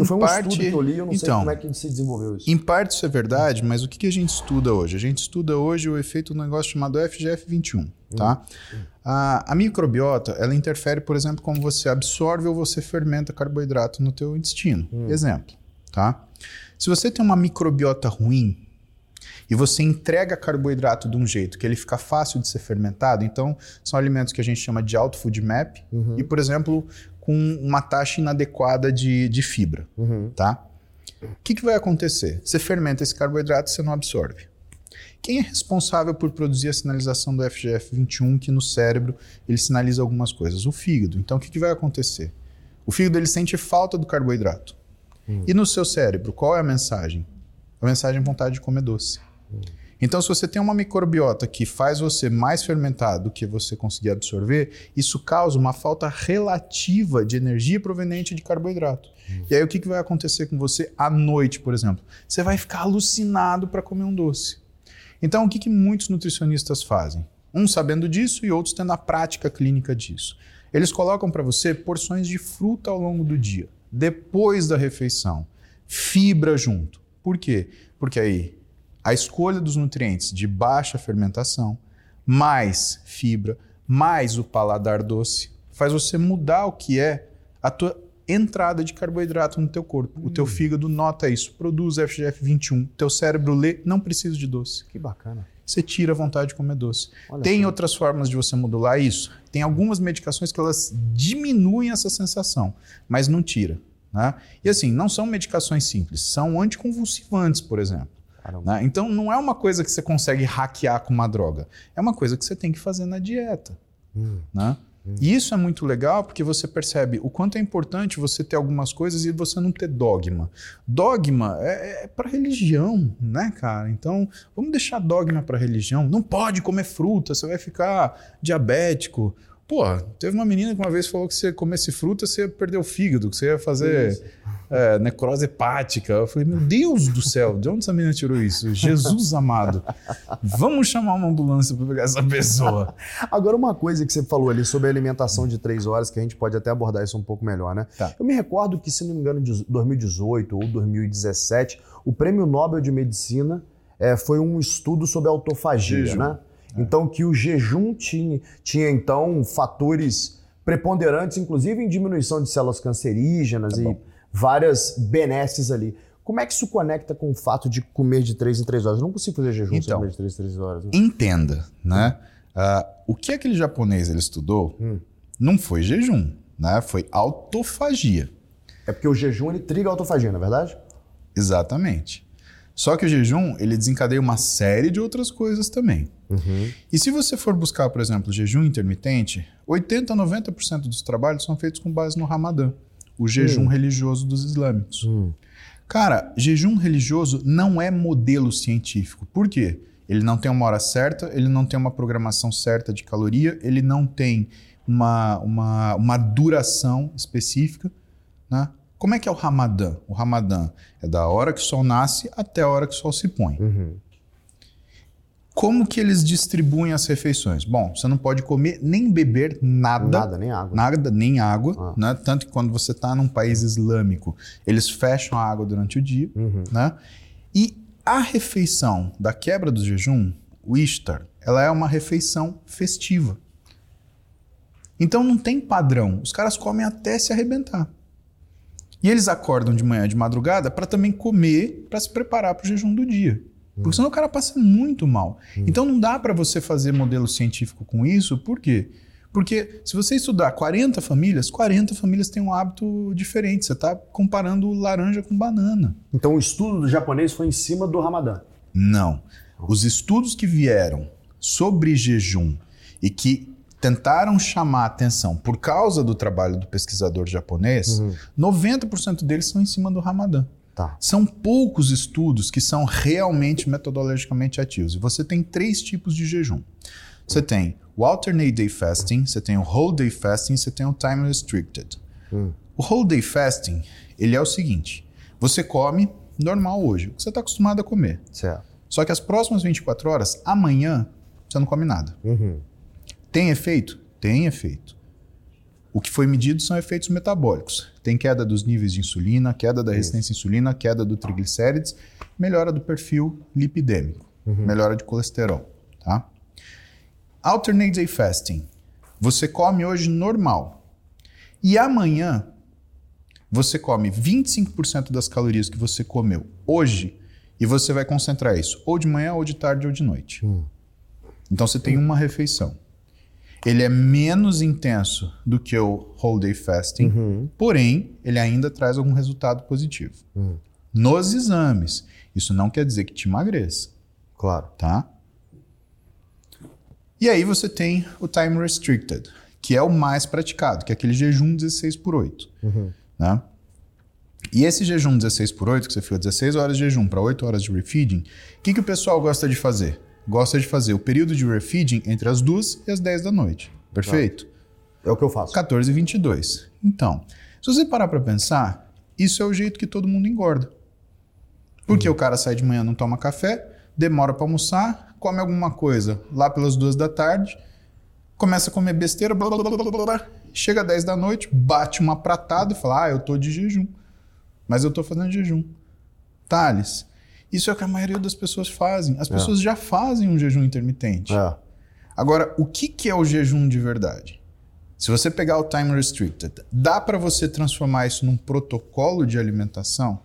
Em foi um parte, estudo que eu li, eu não então, sei como é que se desenvolveu isso. Em parte isso é verdade, mas o que, que a gente estuda hoje? A gente estuda hoje o efeito do negócio chamado FGF21, tá? Hum. A, a, microbiota, ela interfere, por exemplo, como você absorve ou você fermenta carboidrato no teu intestino. Hum. Exemplo, tá? Se você tem uma microbiota ruim, e você entrega carboidrato de um jeito que ele fica fácil de ser fermentado, então são alimentos que a gente chama de alto food map uhum. e, por exemplo, com uma taxa inadequada de, de fibra, uhum. tá? O que, que vai acontecer? Você fermenta esse carboidrato e você não absorve. Quem é responsável por produzir a sinalização do FGF21 que no cérebro ele sinaliza algumas coisas? O fígado. Então o que, que vai acontecer? O fígado ele sente falta do carboidrato. Hum. E no seu cérebro, qual é a mensagem? A mensagem é vontade de comer doce. Então, se você tem uma microbiota que faz você mais fermentado do que você conseguir absorver, isso causa uma falta relativa de energia proveniente de carboidrato. Hum. E aí, o que, que vai acontecer com você à noite, por exemplo? Você vai ficar alucinado para comer um doce. Então, o que, que muitos nutricionistas fazem? Uns sabendo disso e outros tendo a prática clínica disso. Eles colocam para você porções de fruta ao longo do dia, depois da refeição, fibra junto. Por quê? Porque aí a escolha dos nutrientes de baixa fermentação, mais fibra, mais o paladar doce, faz você mudar o que é a tua entrada de carboidrato no teu corpo. Hum. O teu hum. fígado nota isso, produz FGF21, teu cérebro lê, não precisa de doce. Que bacana. Você tira a vontade de comer doce. Olha Tem assim. outras formas de você modular isso? Tem algumas medicações que elas diminuem essa sensação, mas não tira. Né? E assim, não são medicações simples, são anticonvulsivantes, por exemplo. Né? Então não é uma coisa que você consegue hackear com uma droga. É uma coisa que você tem que fazer na dieta. Hum. Né? Hum. E isso é muito legal porque você percebe o quanto é importante você ter algumas coisas e você não ter dogma. Dogma é, é para religião, né, cara? Então vamos deixar dogma para religião. Não pode comer fruta, você vai ficar diabético. Pô, teve uma menina que uma vez falou que se comesse fruta, você ia perder o fígado, que você ia fazer é, necrose hepática. Eu falei, meu Deus do céu, de onde essa menina tirou isso? Jesus amado. Vamos chamar uma ambulância para pegar essa pessoa. Agora, uma coisa que você falou ali sobre a alimentação de três horas, que a gente pode até abordar isso um pouco melhor, né? Tá. Eu me recordo que, se não me engano, em 2018 ou 2017, o Prêmio Nobel de Medicina é, foi um estudo sobre autofagia, né? Então, que o jejum tinha, tinha então fatores preponderantes, inclusive em diminuição de células cancerígenas tá e várias benesses ali. Como é que isso conecta com o fato de comer de 3 em 3 horas? Eu não consigo fazer jejum então, sem comer de 3 em 3 horas. Né? Entenda, né? Uh, o que aquele japonês ele estudou hum. não foi jejum, né? Foi autofagia. É porque o jejum ele triga a autofagia, não é verdade? Exatamente. Só que o jejum ele desencadeia uma série de outras coisas também. Uhum. E se você for buscar, por exemplo, jejum intermitente, 80 a 90% dos trabalhos são feitos com base no Ramadã, o jejum uhum. religioso dos islâmicos. Uhum. Cara, jejum religioso não é modelo científico. Por quê? Ele não tem uma hora certa, ele não tem uma programação certa de caloria, ele não tem uma, uma, uma duração específica. Né? Como é que é o Ramadã? O Ramadã é da hora que o sol nasce até a hora que o sol se põe. Uhum. Como que eles distribuem as refeições? Bom, você não pode comer nem beber nada. Nada, nem água. Nada, nem água. Ah. Né? Tanto que quando você está num país islâmico, eles fecham a água durante o dia. Uhum. Né? E a refeição da quebra do jejum, o Ishtar, ela é uma refeição festiva. Então não tem padrão. Os caras comem até se arrebentar. E eles acordam de manhã, de madrugada, para também comer, para se preparar para o jejum do dia. Porque senão o cara passa muito mal. Hum. Então não dá para você fazer modelo científico com isso, por quê? Porque se você estudar 40 famílias, 40 famílias têm um hábito diferente. Você está comparando laranja com banana. Então o estudo do japonês foi em cima do Ramadã? Não. Os estudos que vieram sobre jejum e que tentaram chamar a atenção por causa do trabalho do pesquisador japonês, uhum. 90% deles são em cima do Ramadã. Tá. São poucos estudos que são realmente metodologicamente ativos. E você tem três tipos de jejum. Você tem o alternate day fasting, você tem o whole day fasting, você tem o time restricted. Hum. O whole day fasting, ele é o seguinte: você come normal hoje, o que você está acostumado a comer. Certo. Só que as próximas 24 horas, amanhã, você não come nada. Uhum. Tem efeito? Tem efeito. O que foi medido são efeitos metabólicos. Tem queda dos níveis de insulina, queda da resistência à insulina, queda do triglicérides, melhora do perfil lipidêmico, uhum. melhora de colesterol, tá? Alternate day fasting. Você come hoje normal. E amanhã você come 25% das calorias que você comeu hoje e você vai concentrar isso ou de manhã, ou de tarde, ou de noite. Hum. Então você tem uma refeição. Ele é menos intenso do que o whole day fasting, uhum. porém, ele ainda traz algum resultado positivo. Uhum. Nos exames. Isso não quer dizer que te emagreça. Claro. Tá? E aí você tem o time restricted, que é o mais praticado, que é aquele jejum 16 por 8. Uhum. Né? E esse jejum 16 por 8, que você fica 16 horas de jejum para 8 horas de refeeding, o que, que o pessoal gosta de fazer? Gosta de fazer o período de refeeding entre as 2 e as 10 da noite. Perfeito? É o que eu faço. 14 e 22. Então, se você parar para pensar, isso é o jeito que todo mundo engorda. Porque uhum. o cara sai de manhã, não toma café, demora para almoçar, come alguma coisa lá pelas duas da tarde, começa a comer besteira, blá, blá, blá, blá, blá, chega às 10 da noite, bate uma pratada e fala: Ah, eu tô de jejum. Mas eu tô fazendo jejum. Thales, isso é o que a maioria das pessoas fazem. As é. pessoas é. já fazem um jejum intermitente. É. Agora, o que, que é o jejum de verdade? Se você pegar o time restricted, dá para você transformar isso num protocolo de alimentação?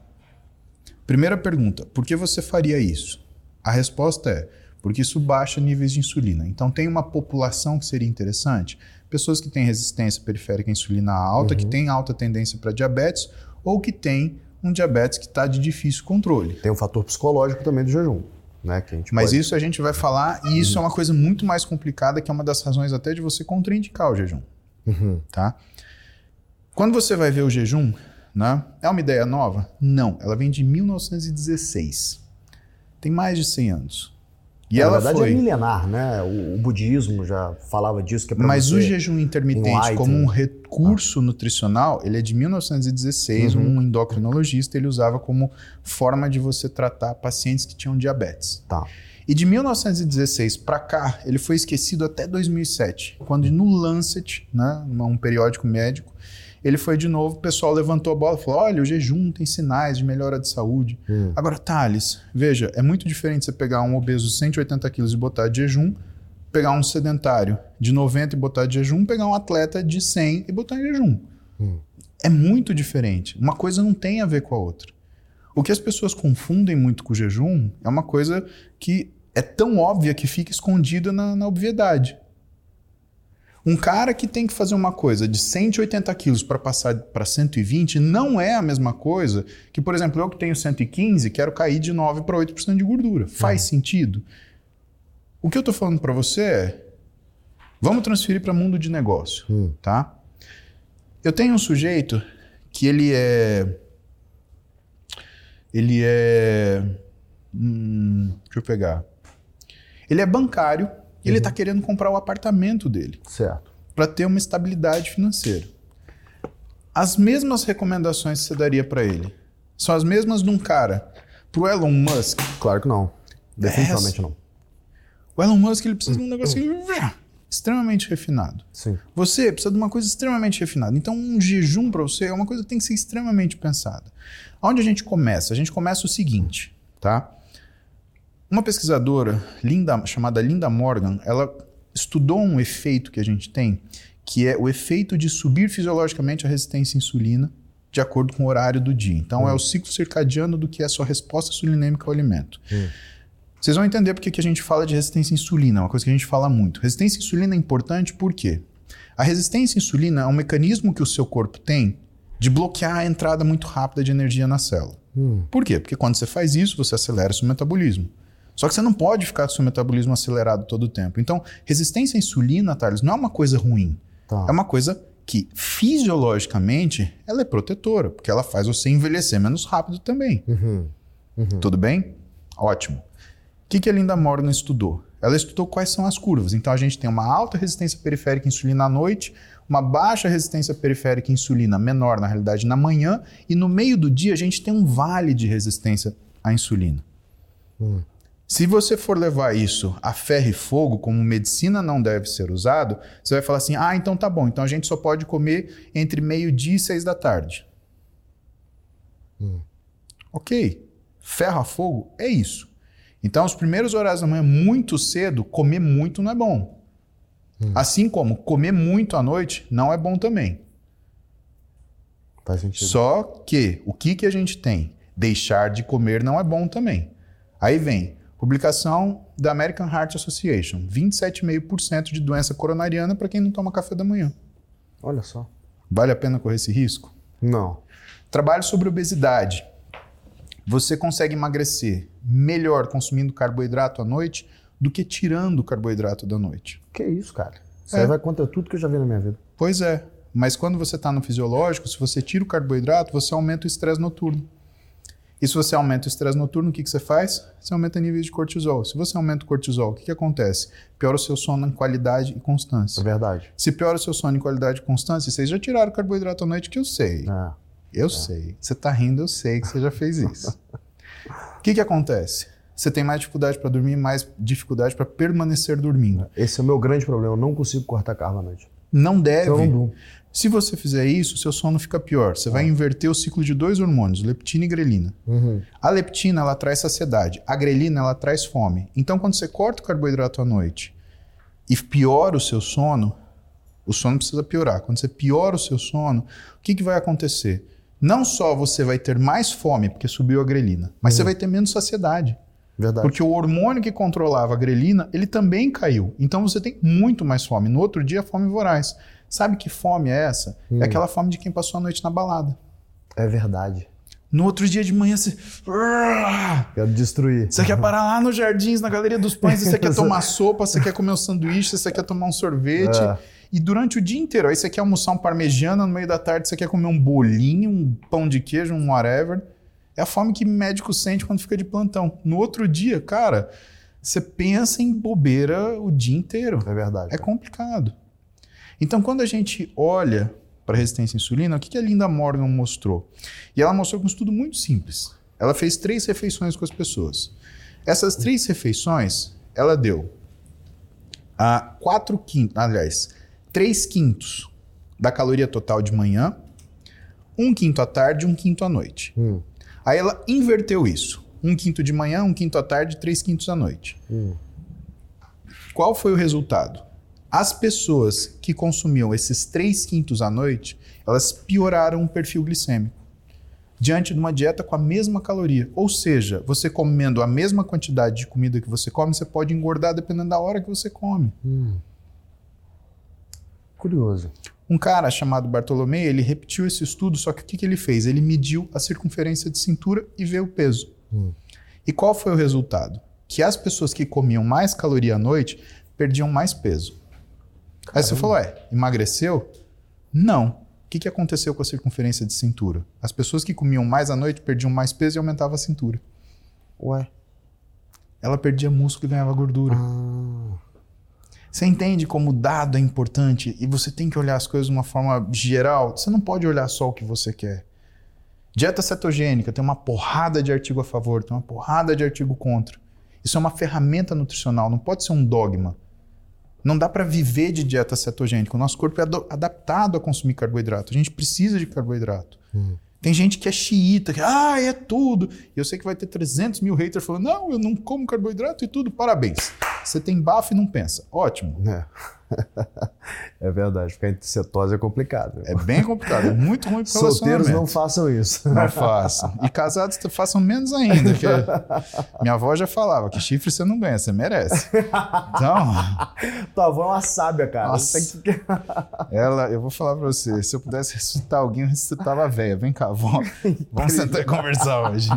Primeira pergunta: por que você faria isso? A resposta é porque isso baixa níveis de insulina. Então, tem uma população que seria interessante: pessoas que têm resistência periférica à insulina alta, uhum. que têm alta tendência para diabetes ou que têm um diabetes que está de difícil controle. Tem um fator psicológico também do jejum. Né, Mas pode... isso a gente vai falar, e isso uhum. é uma coisa muito mais complicada, que é uma das razões até de você contraindicar o jejum. Uhum. Tá? Quando você vai ver o jejum, né, é uma ideia nova? Não, ela vem de 1916. Tem mais de 100 anos. E Na ela verdade é foi... é milenar, né? O, o, budismo já falava disso. Que é Mas o jejum intermitente, como um recurso ah. nutricional, ele é de 1916. Uhum. Um endocrinologista ele usava como forma de você tratar pacientes que tinham diabetes. Tá. E de 1916 para cá, ele foi esquecido até 2007, quando no Lancet, né, um periódico médico, ele foi de novo, o pessoal levantou a bola e falou: olha, o jejum tem sinais de melhora de saúde. Hum. Agora, Thales, veja, é muito diferente você pegar um obeso de 180 quilos e botar de jejum, pegar um sedentário de 90 e botar de jejum, pegar um atleta de 100 e botar em jejum. Hum. É muito diferente. Uma coisa não tem a ver com a outra. O que as pessoas confundem muito com o jejum é uma coisa que é tão óbvia que fica escondida na, na obviedade. Um cara que tem que fazer uma coisa de 180 quilos para passar para 120 não é a mesma coisa que, por exemplo, eu que tenho 115 quero cair de 9 para 8% de gordura. Faz uhum. sentido? O que eu estou falando para você é, vamos transferir para mundo de negócio, uhum. tá? Eu tenho um sujeito que ele é... Ele é... Hum, deixa eu pegar. Ele é bancário e ele está uhum. querendo comprar o apartamento dele. Certo. Para ter uma estabilidade financeira. As mesmas recomendações que você daria para ele são as mesmas de um cara pro Elon Musk? Claro que não. Definitivamente é. não. O Elon Musk ele precisa de um negócio extremamente refinado. Sim. Você precisa de uma coisa extremamente refinada. Então, um jejum para você é uma coisa que tem que ser extremamente pensada. Onde a gente começa? A gente começa o seguinte, tá? Uma pesquisadora Linda, chamada Linda Morgan, ela estudou um efeito que a gente tem, que é o efeito de subir fisiologicamente a resistência à insulina de acordo com o horário do dia. Então, hum. é o ciclo circadiano do que é a sua resposta insulinêmica ao alimento. Hum. Vocês vão entender porque que a gente fala de resistência à insulina, é uma coisa que a gente fala muito. Resistência à insulina é importante por quê? A resistência à insulina é um mecanismo que o seu corpo tem de bloquear a entrada muito rápida de energia na célula. Hum. Por quê? Porque quando você faz isso, você acelera o seu metabolismo. Só que você não pode ficar com seu metabolismo acelerado todo o tempo. Então, resistência à insulina, Thales, não é uma coisa ruim. Tá. É uma coisa que, fisiologicamente, ela é protetora, porque ela faz você envelhecer menos rápido também. Uhum. Uhum. Tudo bem? Ótimo. O que, que a Linda Morgan estudou? Ela estudou quais são as curvas. Então, a gente tem uma alta resistência periférica à insulina à noite, uma baixa resistência periférica à insulina menor, na realidade, na manhã, e no meio do dia a gente tem um vale de resistência à insulina. Hum. Se você for levar isso a ferro e fogo, como medicina não deve ser usado, você vai falar assim: ah, então tá bom, então a gente só pode comer entre meio-dia e seis da tarde. Hum. Ok. Ferro a fogo é isso. Então, os primeiros horários da manhã, muito cedo, comer muito não é bom. Hum. Assim como comer muito à noite não é bom também. Faz sentido. Só que o que, que a gente tem? Deixar de comer não é bom também. Aí vem publicação da American Heart Association: 27,5% de doença coronariana para quem não toma café da manhã. Olha só. Vale a pena correr esse risco? Não. Trabalho sobre obesidade. Você consegue emagrecer melhor consumindo carboidrato à noite do que tirando o carboidrato da noite. Que isso, cara? Isso é. vai contra tudo que eu já vi na minha vida. Pois é. Mas quando você está no fisiológico, se você tira o carboidrato, você aumenta o estresse noturno. E se você aumenta o estresse noturno, o que, que você faz? Você aumenta níveis de cortisol. Se você aumenta o cortisol, o que, que acontece? Piora o seu sono em qualidade e constância. É verdade. Se piora o seu sono em qualidade e constância, vocês já tiraram o carboidrato à noite, que eu sei. É. Eu é. sei. Você está rindo, eu sei que você já fez isso. O que, que acontece? Você tem mais dificuldade para dormir, mais dificuldade para permanecer dormindo. Esse é o meu grande problema. Eu não consigo cortar carbo à noite. Não deve. Eu não Se você fizer isso, seu sono fica pior. Você vai inverter o ciclo de dois hormônios, leptina e grelina. Uhum. A leptina ela traz saciedade, a grelina ela traz fome. Então, quando você corta o carboidrato à noite e piora o seu sono, o sono precisa piorar. Quando você piora o seu sono, o que, que vai acontecer? não só você vai ter mais fome, porque subiu a grelina, mas uhum. você vai ter menos saciedade. Verdade. Porque o hormônio que controlava a grelina, ele também caiu. Então você tem muito mais fome. No outro dia, fome voraz. Sabe que fome é essa? É hum. É aquela fome de quem passou a noite na balada. É verdade. No outro dia de manhã você. Quero destruir. Você quer parar lá nos jardins, na Galeria dos Pães, você quer tomar sopa, você quer comer um sanduíche, você quer tomar um sorvete. É. E durante o dia inteiro, aí você quer almoçar um parmegiana, no meio da tarde você quer comer um bolinho, um pão de queijo, um whatever. É a fome que médico sente quando fica de plantão. No outro dia, cara, você pensa em bobeira o dia inteiro. É verdade. É complicado. Então, quando a gente olha para a resistência à insulina, o que a Linda Morgan mostrou? E ela mostrou com um estudo muito simples. Ela fez três refeições com as pessoas. Essas três refeições, ela deu a quatro quintos, aliás, 3 quintos da caloria total de manhã, um quinto à tarde um quinto à noite. Hum. Aí ela inverteu isso. Um quinto de manhã, um quinto à tarde, três quintos à noite. Hum. Qual foi o resultado? As pessoas que consumiam esses três quintos à noite, elas pioraram o perfil glicêmico diante de uma dieta com a mesma caloria. Ou seja, você comendo a mesma quantidade de comida que você come, você pode engordar dependendo da hora que você come. Hum. Curioso. Um cara chamado Bartolomeu, ele repetiu esse estudo, só que o que, que ele fez? Ele mediu a circunferência de cintura e vê o peso. Hum. E qual foi o resultado? Que as pessoas que comiam mais caloria à noite perdiam mais peso. Caramba. Aí você falou, é, emagreceu? Não. O que, que aconteceu com a circunferência de cintura? As pessoas que comiam mais à noite perdiam mais peso e aumentava a cintura. Ué? Ela perdia músculo e ganhava gordura. Ah. Você entende como o dado é importante e você tem que olhar as coisas de uma forma geral? Você não pode olhar só o que você quer. Dieta cetogênica tem uma porrada de artigo a favor, tem uma porrada de artigo contra. Isso é uma ferramenta nutricional, não pode ser um dogma. Não dá para viver de dieta cetogênica. O nosso corpo é adaptado a consumir carboidrato. A gente precisa de carboidrato. Uhum. Tem gente que é xiita, que ah, é tudo. E eu sei que vai ter 300 mil haters falando: não, eu não como carboidrato e tudo. Parabéns. Você tem bafo e não pensa. Ótimo. É. É verdade, ficar em cetose é complicado. É bem complicado, é muito ruim para Solteiros não façam isso. Não façam. E casados façam menos ainda. Minha avó já falava que chifre você não ganha, você merece. Então. Tua avó é uma sábia, cara. Nossa. Que... Ela, eu vou falar para você, se eu pudesse ressuscitar alguém, eu ressuscitava a véia. Vem cá, avó. Vamos sentar e conversar hoje.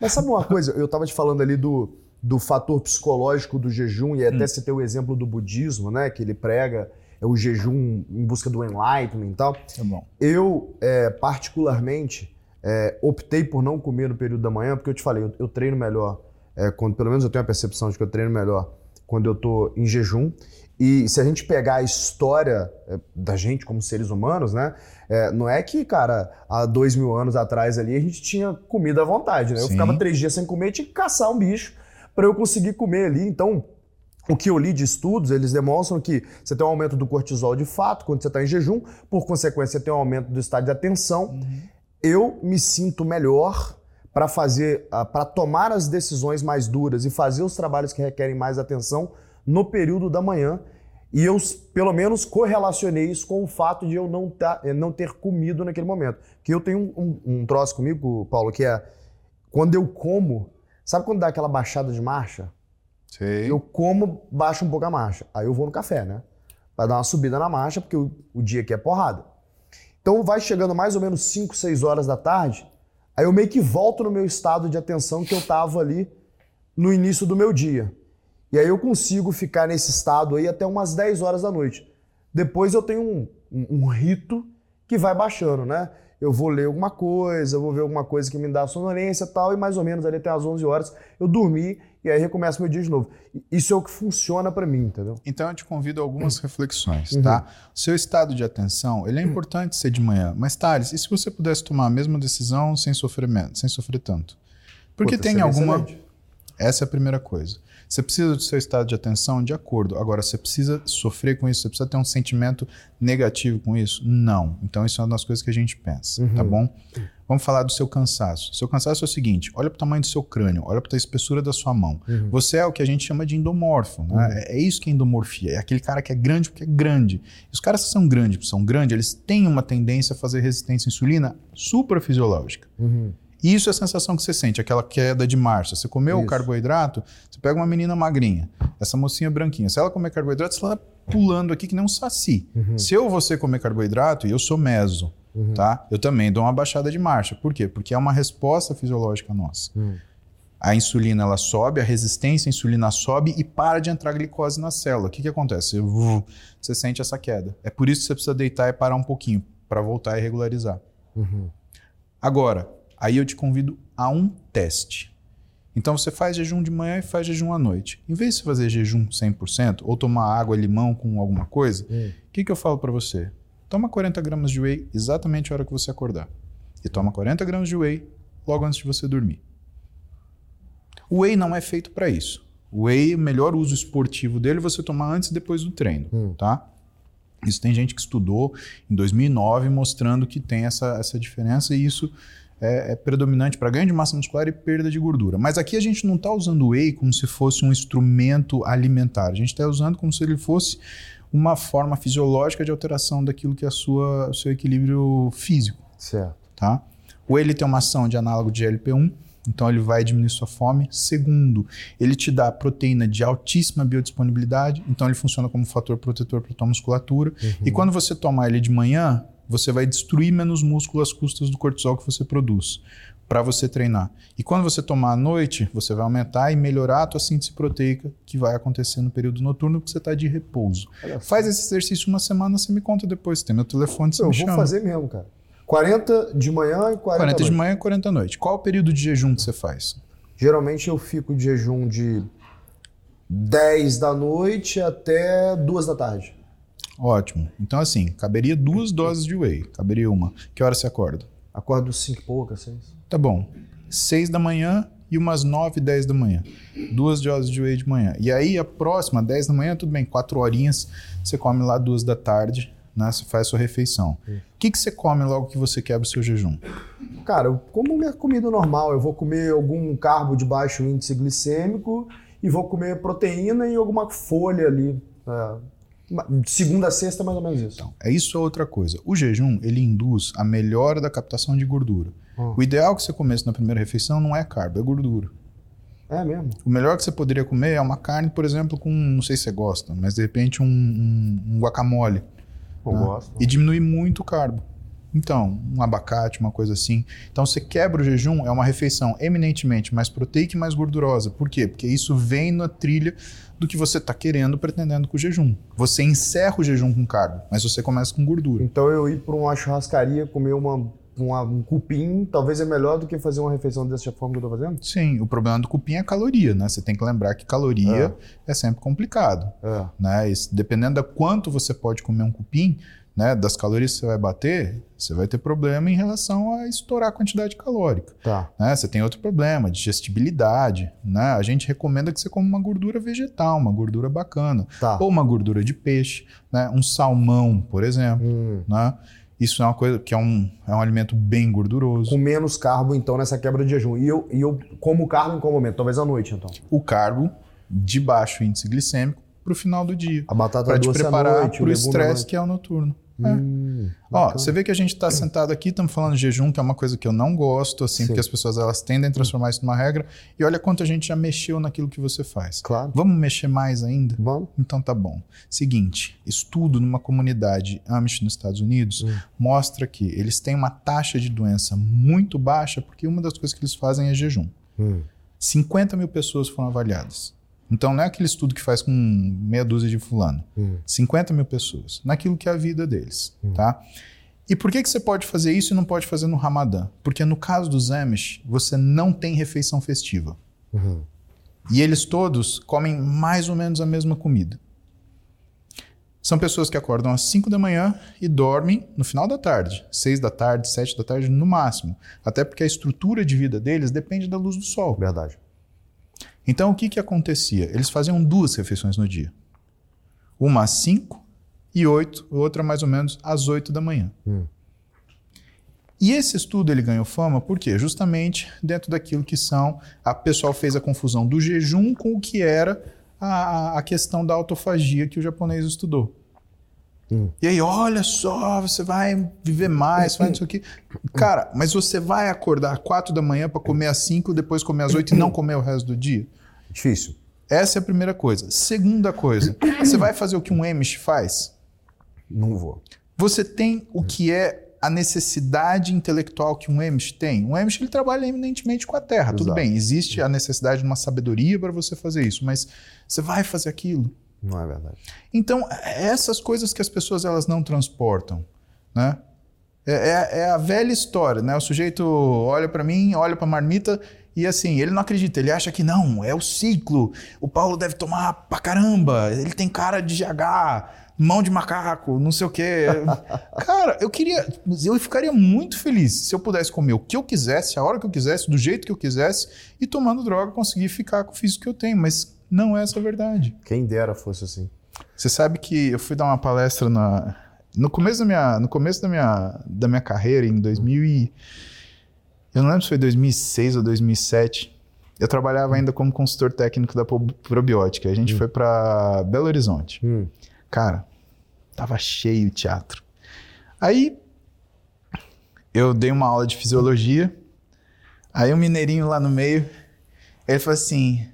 Mas sabe uma coisa? Eu tava te falando ali do do fator psicológico do jejum, e até hum. ter o exemplo do budismo, né? Que ele prega é o jejum em busca do enlightenment e tal. É bom. Eu, é, particularmente, é, optei por não comer no período da manhã, porque eu te falei, eu, eu treino melhor, é, quando pelo menos eu tenho a percepção de que eu treino melhor quando eu tô em jejum. E se a gente pegar a história é, da gente como seres humanos, né? É, não é que, cara, há dois mil anos atrás ali a gente tinha comida à vontade, né? Eu ficava três dias sem comer e tinha que caçar um bicho para eu conseguir comer ali. Então, o que eu li de estudos, eles demonstram que você tem um aumento do cortisol de fato quando você está em jejum, por consequência, você tem um aumento do estado de atenção. Uhum. Eu me sinto melhor para fazer, ah, para tomar as decisões mais duras e fazer os trabalhos que requerem mais atenção no período da manhã. E eu, pelo menos, correlacionei isso com o fato de eu não, tá, eh, não ter comido naquele momento. Que eu tenho um, um, um troço comigo, Paulo, que é quando eu como, sabe quando dá aquela baixada de marcha? Sei. Eu como, baixo um pouco a marcha. Aí eu vou no café, né? Pra dar uma subida na marcha, porque o, o dia aqui é porrada. Então vai chegando mais ou menos 5, 6 horas da tarde, aí eu meio que volto no meu estado de atenção que eu tava ali no início do meu dia. E aí eu consigo ficar nesse estado aí até umas 10 horas da noite. Depois eu tenho um, um, um rito que vai baixando, né? Eu vou ler alguma coisa, eu vou ver alguma coisa que me dá sonolência e tal, e mais ou menos ali até as 11 horas eu dormi e aí recomeça meu dia de novo. Isso é o que funciona para mim, entendeu? Então eu te convido a algumas reflexões, uhum. tá? Seu estado de atenção, ele é importante ser de manhã, mas Thales, e se você pudesse tomar a mesma decisão sem sofrimento, sem sofrer tanto? Porque Puta, tem alguma... Excelente. Essa é a primeira coisa. Você precisa do seu estado de atenção de acordo. Agora, você precisa sofrer com isso? Você precisa ter um sentimento negativo com isso? Não. Então, isso é uma das coisas que a gente pensa, tá uhum. tá bom? Vamos falar do seu cansaço. Seu cansaço é o seguinte: olha para o tamanho do seu crânio, olha para a espessura da sua mão. Uhum. Você é o que a gente chama de endomorfo. Né? Uhum. É, isso que é endomorfia. É aquele cara que é grande porque é grande. E os caras que são grandes, são grandes, eles têm uma tendência a fazer resistência à insulina suprafisiológica. Uhum. Isso é a sensação que você sente, aquela queda de marcha. Você comeu o carboidrato, você pega uma menina magrinha, essa mocinha branquinha. Se ela comer carboidrato, você está pulando aqui que nem um saci. Uhum. Se eu você comer carboidrato, e eu sou meso, uhum. tá? Eu também dou uma baixada de marcha. Por quê? Porque é uma resposta fisiológica nossa. Uhum. A insulina ela sobe, a resistência à insulina sobe e para de entrar glicose na célula. O que, que acontece? Você sente essa queda. É por isso que você precisa deitar e parar um pouquinho para voltar e regularizar. Uhum. Agora, Aí eu te convido a um teste. Então você faz jejum de manhã e faz jejum à noite. Em vez de fazer jejum 100% ou tomar água, limão com alguma coisa, o hum. que, que eu falo para você? Toma 40 gramas de whey exatamente a hora que você acordar. E toma 40 gramas de whey logo antes de você dormir. O whey não é feito para isso. O whey, o melhor uso esportivo dele é você tomar antes e depois do treino, hum. tá? Isso tem gente que estudou em 2009 mostrando que tem essa, essa diferença e isso é, é predominante para ganho de massa muscular e perda de gordura. Mas aqui a gente não está usando o whey como se fosse um instrumento alimentar. A gente está usando como se ele fosse uma forma fisiológica de alteração daquilo que é o seu equilíbrio físico. Certo. Tá? O whey ele tem uma ação de análogo de GLP-1, então ele vai diminuir sua fome. Segundo, ele te dá proteína de altíssima biodisponibilidade, então ele funciona como fator protetor para a tua musculatura. Uhum. E quando você toma ele de manhã, você vai destruir menos músculo às custas do cortisol que você produz para você treinar. E quando você tomar à noite, você vai aumentar e melhorar a tua síntese proteica, que vai acontecer no período noturno, porque você está de repouso. Faz esse exercício uma semana, você me conta depois. Tem meu telefone, você Eu me vou chama. fazer mesmo, cara. 40 de manhã e 40 40 de manhã e 40 à noite. Qual o período de jejum que você faz? Geralmente eu fico de jejum de 10 da noite até 2 da tarde. Ótimo. Então, assim, caberia duas doses de whey. Caberia uma. Que hora você acorda? Acordo cinco e poucas, seis. Tá bom. Seis da manhã e umas nove, dez da manhã. Duas doses de whey de manhã. E aí, a próxima, dez da manhã, tudo bem, quatro horinhas, você come lá duas da tarde, né? Você faz a sua refeição. O que, que você come logo que você quebra o seu jejum? Cara, eu como minha comida normal. Eu vou comer algum carbo de baixo índice glicêmico e vou comer proteína e alguma folha ali. É, segunda a sexta, mais ou menos isso. Então, é isso ou outra coisa. O jejum, ele induz a melhora da captação de gordura. Hum. O ideal é que você comece na primeira refeição não é carbo, é gordura. É mesmo? O melhor que você poderia comer é uma carne, por exemplo, com, não sei se você gosta, mas de repente um, um, um guacamole. Eu né? gosto. E diminuir muito o carbo. Então, um abacate, uma coisa assim. Então, você quebra o jejum, é uma refeição eminentemente mais proteica e mais gordurosa. Por quê? Porque isso vem na trilha do que você está querendo, pretendendo com o jejum. Você encerra o jejum com carbo, mas você começa com gordura. Então, eu ir para uma churrascaria comer uma uma, um cupim talvez é melhor do que fazer uma refeição dessa forma que eu estou fazendo? Sim, o problema do cupim é caloria, né? Você tem que lembrar que caloria é, é sempre complicado. É. Né? E, dependendo da quanto você pode comer um cupim, né, das calorias que você vai bater, você vai ter problema em relação a estourar a quantidade calórica. Tá. Né? Você tem outro problema, digestibilidade. Né? A gente recomenda que você coma uma gordura vegetal, uma gordura bacana. Tá. Ou uma gordura de peixe, né? um salmão, por exemplo. Hum. Né? Isso é uma coisa que é um, é um alimento bem gorduroso. Com menos carbo, então, nessa quebra de jejum. E eu, e eu como carbo em qual momento? Talvez à noite, então. O carbo de baixo índice glicêmico para o final do dia. A batata Para te preparar para o estresse que é o noturno. É. Hum, Ó, você vê que a gente está sentado aqui, estamos falando de jejum, que é uma coisa que eu não gosto, assim, Sim. porque as pessoas elas tendem a transformar isso numa regra. E olha quanto a gente já mexeu naquilo que você faz. Claro. Vamos mexer mais ainda? Vamos. Então tá bom. Seguinte, estudo numa comunidade Amish nos Estados Unidos Hum. mostra que eles têm uma taxa de doença muito baixa porque uma das coisas que eles fazem é jejum. Hum. 50 mil pessoas foram avaliadas. Então não é aquele estudo que faz com meia dúzia de fulano. Hum. 50 mil pessoas, naquilo que é a vida deles, tá? E por que, que você pode fazer isso e não pode fazer no Ramadã? Porque no caso dos Amish, você não tem refeição festiva. Uhum. E eles todos comem mais ou menos a mesma comida. São pessoas que acordam às 5 da manhã e dormem no final da tarde, 6 da tarde, 7 da tarde no máximo. Até porque a estrutura de vida deles depende da luz do sol. Verdade. Então o que, que acontecia? Eles faziam duas refeições no dia. Uma às 5 e 8, outra mais ou menos às 8 da manhã. Hum. E esse estudo ele ganhou fama por quê? Justamente dentro daquilo que são. A pessoal fez a confusão do jejum com o que era a, a questão da autofagia que o japonês estudou. Hum. E aí, olha só, você vai viver mais, vai não sei o quê. Cara, mas você vai acordar às 4 da manhã para comer às 5, depois comer às 8 e não comer o resto do dia? Difícil. Essa é a primeira coisa. Segunda coisa, você vai fazer o que um Amish faz? Não vou. Você tem o que é a necessidade intelectual que um Amish tem. Um Amish ele trabalha eminentemente com a terra, tudo Exato. bem. Existe a necessidade de uma sabedoria para você fazer isso, mas você vai fazer aquilo. Não é verdade. Então, essas coisas que as pessoas elas não transportam, né? É, é- é a velha história, né? O sujeito olha para mim, olha para a marmita e assim, ele não acredita, ele acha que não, é o ciclo. O Paulo deve tomar pra caramba, ele tem cara de GH, mão de macaco, não sei o quê. Cara, eu queria, eu ficaria muito feliz se eu pudesse comer o que eu quisesse, a hora que eu quisesse, do jeito que eu quisesse e tomando droga conseguir ficar com o físico que eu tenho, mas não é essa a verdade. Quem dera fosse assim. Você sabe que eu fui dar uma palestra na, no começo da minha, no começo da minha, da minha carreira, em 2000 e, eu não lembro se foi 2006 ou 2007. Eu trabalhava ainda como consultor técnico da Pro- probiótica. A gente foi para Belo Horizonte. Hum. Cara, tava cheio o teatro. Aí eu dei uma aula de fisiologia. Aí o mineirinho lá no meio, ele falou assim: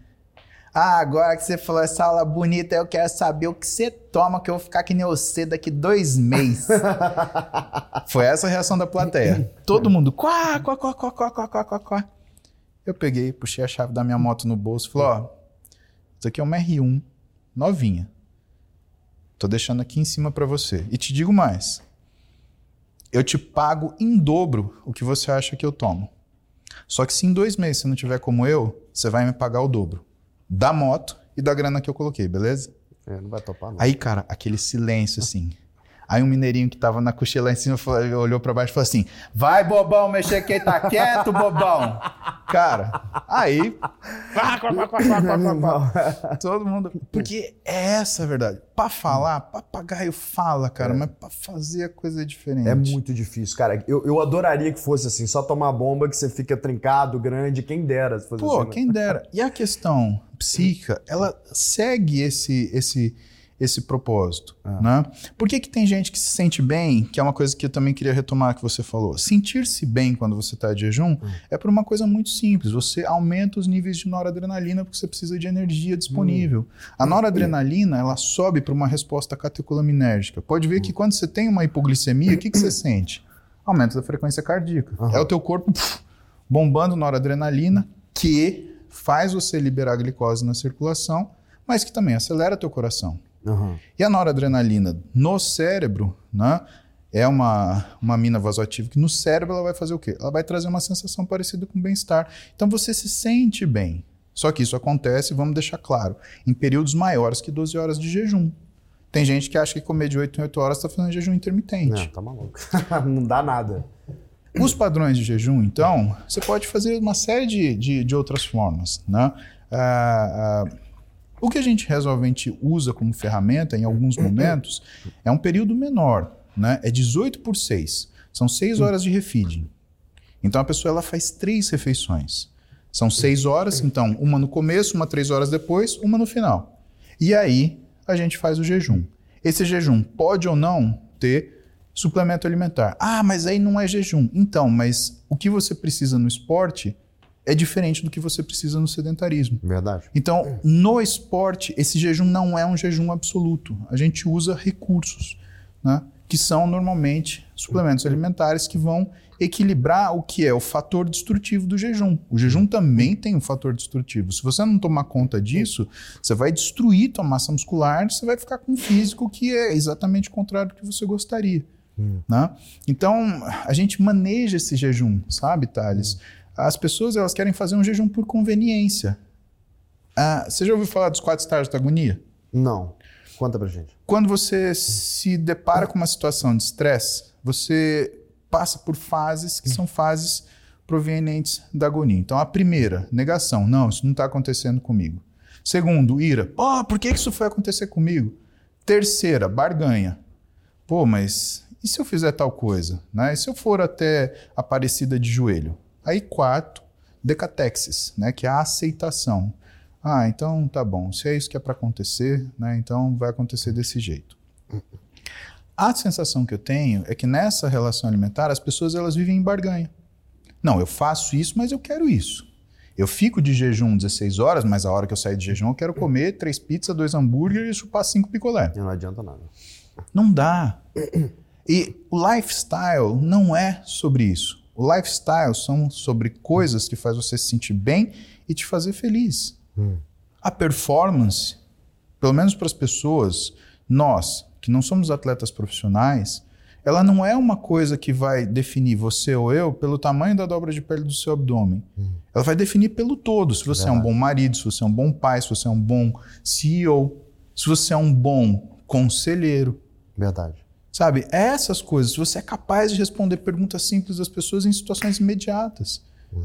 Ah, agora que você falou essa aula bonita, eu quero saber o que você toma, que eu vou ficar que nem você daqui dois meses. Foi essa a reação da plateia. Todo mundo, quá, quá, quá, quá, quá, quá, quá, quá. Eu peguei, puxei a chave da minha moto no bolso e falei: Ó, isso aqui é uma R1, novinha. Tô deixando aqui em cima pra você. E te digo mais. Eu te pago em dobro o que você acha que eu tomo. Só que se em dois meses você não tiver como eu, você vai me pagar o dobro. Da moto e da grana que eu coloquei, beleza? É, não vai topar, não. Aí, cara, aquele silêncio assim. Aí um mineirinho que tava na coxinha lá em cima falou- olhou pra baixo e falou assim: Vai, bobão, mexer quem tá quieto, bobão. Cara, aí. Todo mundo. Porque é essa a verdade. Pra falar, papagaio fala, cara, mas pra fazer a coisa é diferente. É muito difícil, cara. Eu, eu adoraria que fosse assim, só tomar bomba que você fica trincado, grande, quem dera se fosse Pô, assim. quem dera. E a questão psíquica, ela segue esse esse esse propósito, né? Por que que tem gente que se sente bem, que é uma coisa que eu também queria retomar que você falou. Sentir-se bem quando você está de jejum é por uma coisa muito simples. Você aumenta os níveis de noradrenalina porque você precisa de energia disponível. A noradrenalina, ela sobe para uma resposta catecolinérgica. Pode ver que quando você tem uma hipoglicemia, o que que você sente? Aumento da frequência cardíaca. Aham. É o teu corpo puf, bombando noradrenalina que faz você liberar glicose na circulação, mas que também acelera teu coração. Aham. E a noradrenalina no cérebro, né, é uma, uma mina vasoativa que no cérebro ela vai fazer o quê? Ela vai trazer uma sensação parecida com bem-estar. Então você se sente bem. Só que isso acontece, vamos deixar claro, em períodos maiores que 12 horas de jejum. Tem gente que acha que comer de 8 em 8 horas está fazendo jejum intermitente. Não, tá maluco. não dá nada. Os padrões de jejum, então, você pode fazer uma série de, de, de outras formas. Né? Ah, ah, o que a gente resolvente usa como ferramenta em alguns momentos é um período menor, né? é 18 por 6. São 6 horas de refeeding. Então a pessoa ela faz três refeições. São 6 horas, então uma no começo, uma três horas depois, uma no final. E aí a gente faz o jejum. Esse jejum pode ou não ter suplemento alimentar. Ah, mas aí não é jejum. Então, mas o que você precisa no esporte é diferente do que você precisa no sedentarismo. Verdade. Então, no esporte, esse jejum não é um jejum absoluto. A gente usa recursos, né? que são normalmente suplementos alimentares que vão equilibrar o que é o fator destrutivo do jejum. O jejum também tem um fator destrutivo. Se você não tomar conta disso, você vai destruir tua massa muscular, você vai ficar com um físico que é exatamente o contrário do que você gostaria. Hum. Né? Então, a gente maneja esse jejum, sabe, Thales? Hum. As pessoas elas querem fazer um jejum por conveniência. Ah, você já ouviu falar dos quatro estágios da agonia? Não. Conta pra gente. Quando você se depara com uma situação de estresse, você passa por fases que são fases provenientes da agonia. Então, a primeira, negação. Não, isso não está acontecendo comigo. Segundo, ira. Oh, por que isso foi acontecer comigo? Terceira, barganha. Pô, mas e se eu fizer tal coisa? Né? E se eu for até a Aparecida de joelho? Aí, quarto, decatexis, né? que é a aceitação. Ah, então tá bom. Se é isso que é para acontecer, né? então vai acontecer desse jeito. A sensação que eu tenho é que nessa relação alimentar as pessoas elas vivem em barganha. Não, eu faço isso, mas eu quero isso. Eu fico de jejum 16 horas, mas a hora que eu sair de jejum eu quero comer três pizzas, dois hambúrgueres e chupar cinco picolé. Não adianta nada. Não dá. E o lifestyle não é sobre isso. O lifestyle são sobre coisas que faz você se sentir bem e te fazer feliz. Hum. A performance, pelo menos para as pessoas, nós que não somos atletas profissionais, ela não é uma coisa que vai definir você ou eu pelo tamanho da dobra de pele do seu abdômen. Hum. Ela vai definir pelo todo. Se você é um bom marido, se você é um bom pai, se você é um bom CEO, se você é um bom conselheiro. Verdade. Sabe? É essas coisas. Você é capaz de responder perguntas simples das pessoas em situações imediatas. Hum.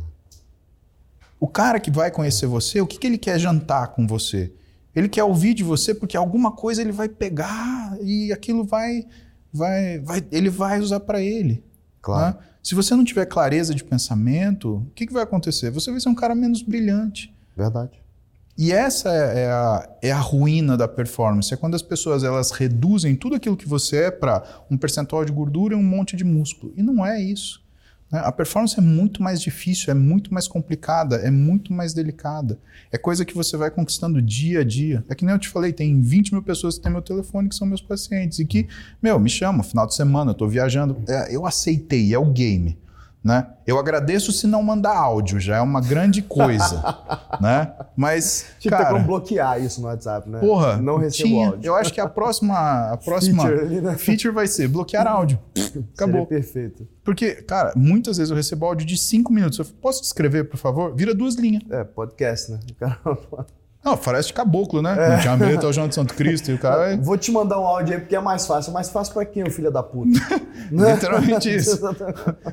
O cara que vai conhecer você, o que, que ele quer jantar com você? Ele quer ouvir de você porque alguma coisa ele vai pegar e aquilo vai, vai, vai ele vai usar para ele. Claro. Né? Se você não tiver clareza de pensamento, o que, que vai acontecer? Você vai ser um cara menos brilhante. Verdade. E essa é, é a, é a ruína da performance. É quando as pessoas elas reduzem tudo aquilo que você é para um percentual de gordura e um monte de músculo. E não é isso. Né? A performance é muito mais difícil, é muito mais complicada, é muito mais delicada. É coisa que você vai conquistando dia a dia. É que nem eu te falei, tem 20 mil pessoas que têm meu telefone que são meus pacientes e que, meu, me chamam, final de semana, eu estou viajando. É, eu aceitei, é o game. Né? Eu agradeço se não mandar áudio, já é uma grande coisa, né? Mas, Tinha cara, que ter como bloquear isso no WhatsApp, né? Porra, não recebo tinha, áudio. Eu acho que a próxima, a próxima feature, né? feature vai ser bloquear áudio. Acabou. Seria perfeito. Porque, cara, muitas vezes eu recebo áudio de cinco minutos. Eu posso descrever, por favor? Vira duas linhas. É, podcast, né? Não, parece de caboclo, né? É. Tinha medo ao João de Santo Cristo e o cara. Vou te mandar um áudio aí porque é mais fácil. É mais fácil pra quem, filho da puta? Literalmente isso.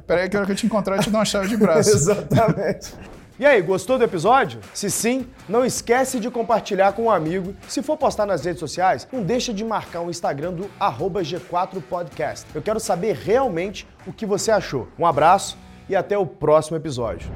Peraí, que hora que eu te encontrar, eu te dou uma chave de braço. Exatamente. E aí, gostou do episódio? Se sim, não esquece de compartilhar com um amigo. Se for postar nas redes sociais, não deixa de marcar o Instagram do G4podcast. Eu quero saber realmente o que você achou. Um abraço e até o próximo episódio.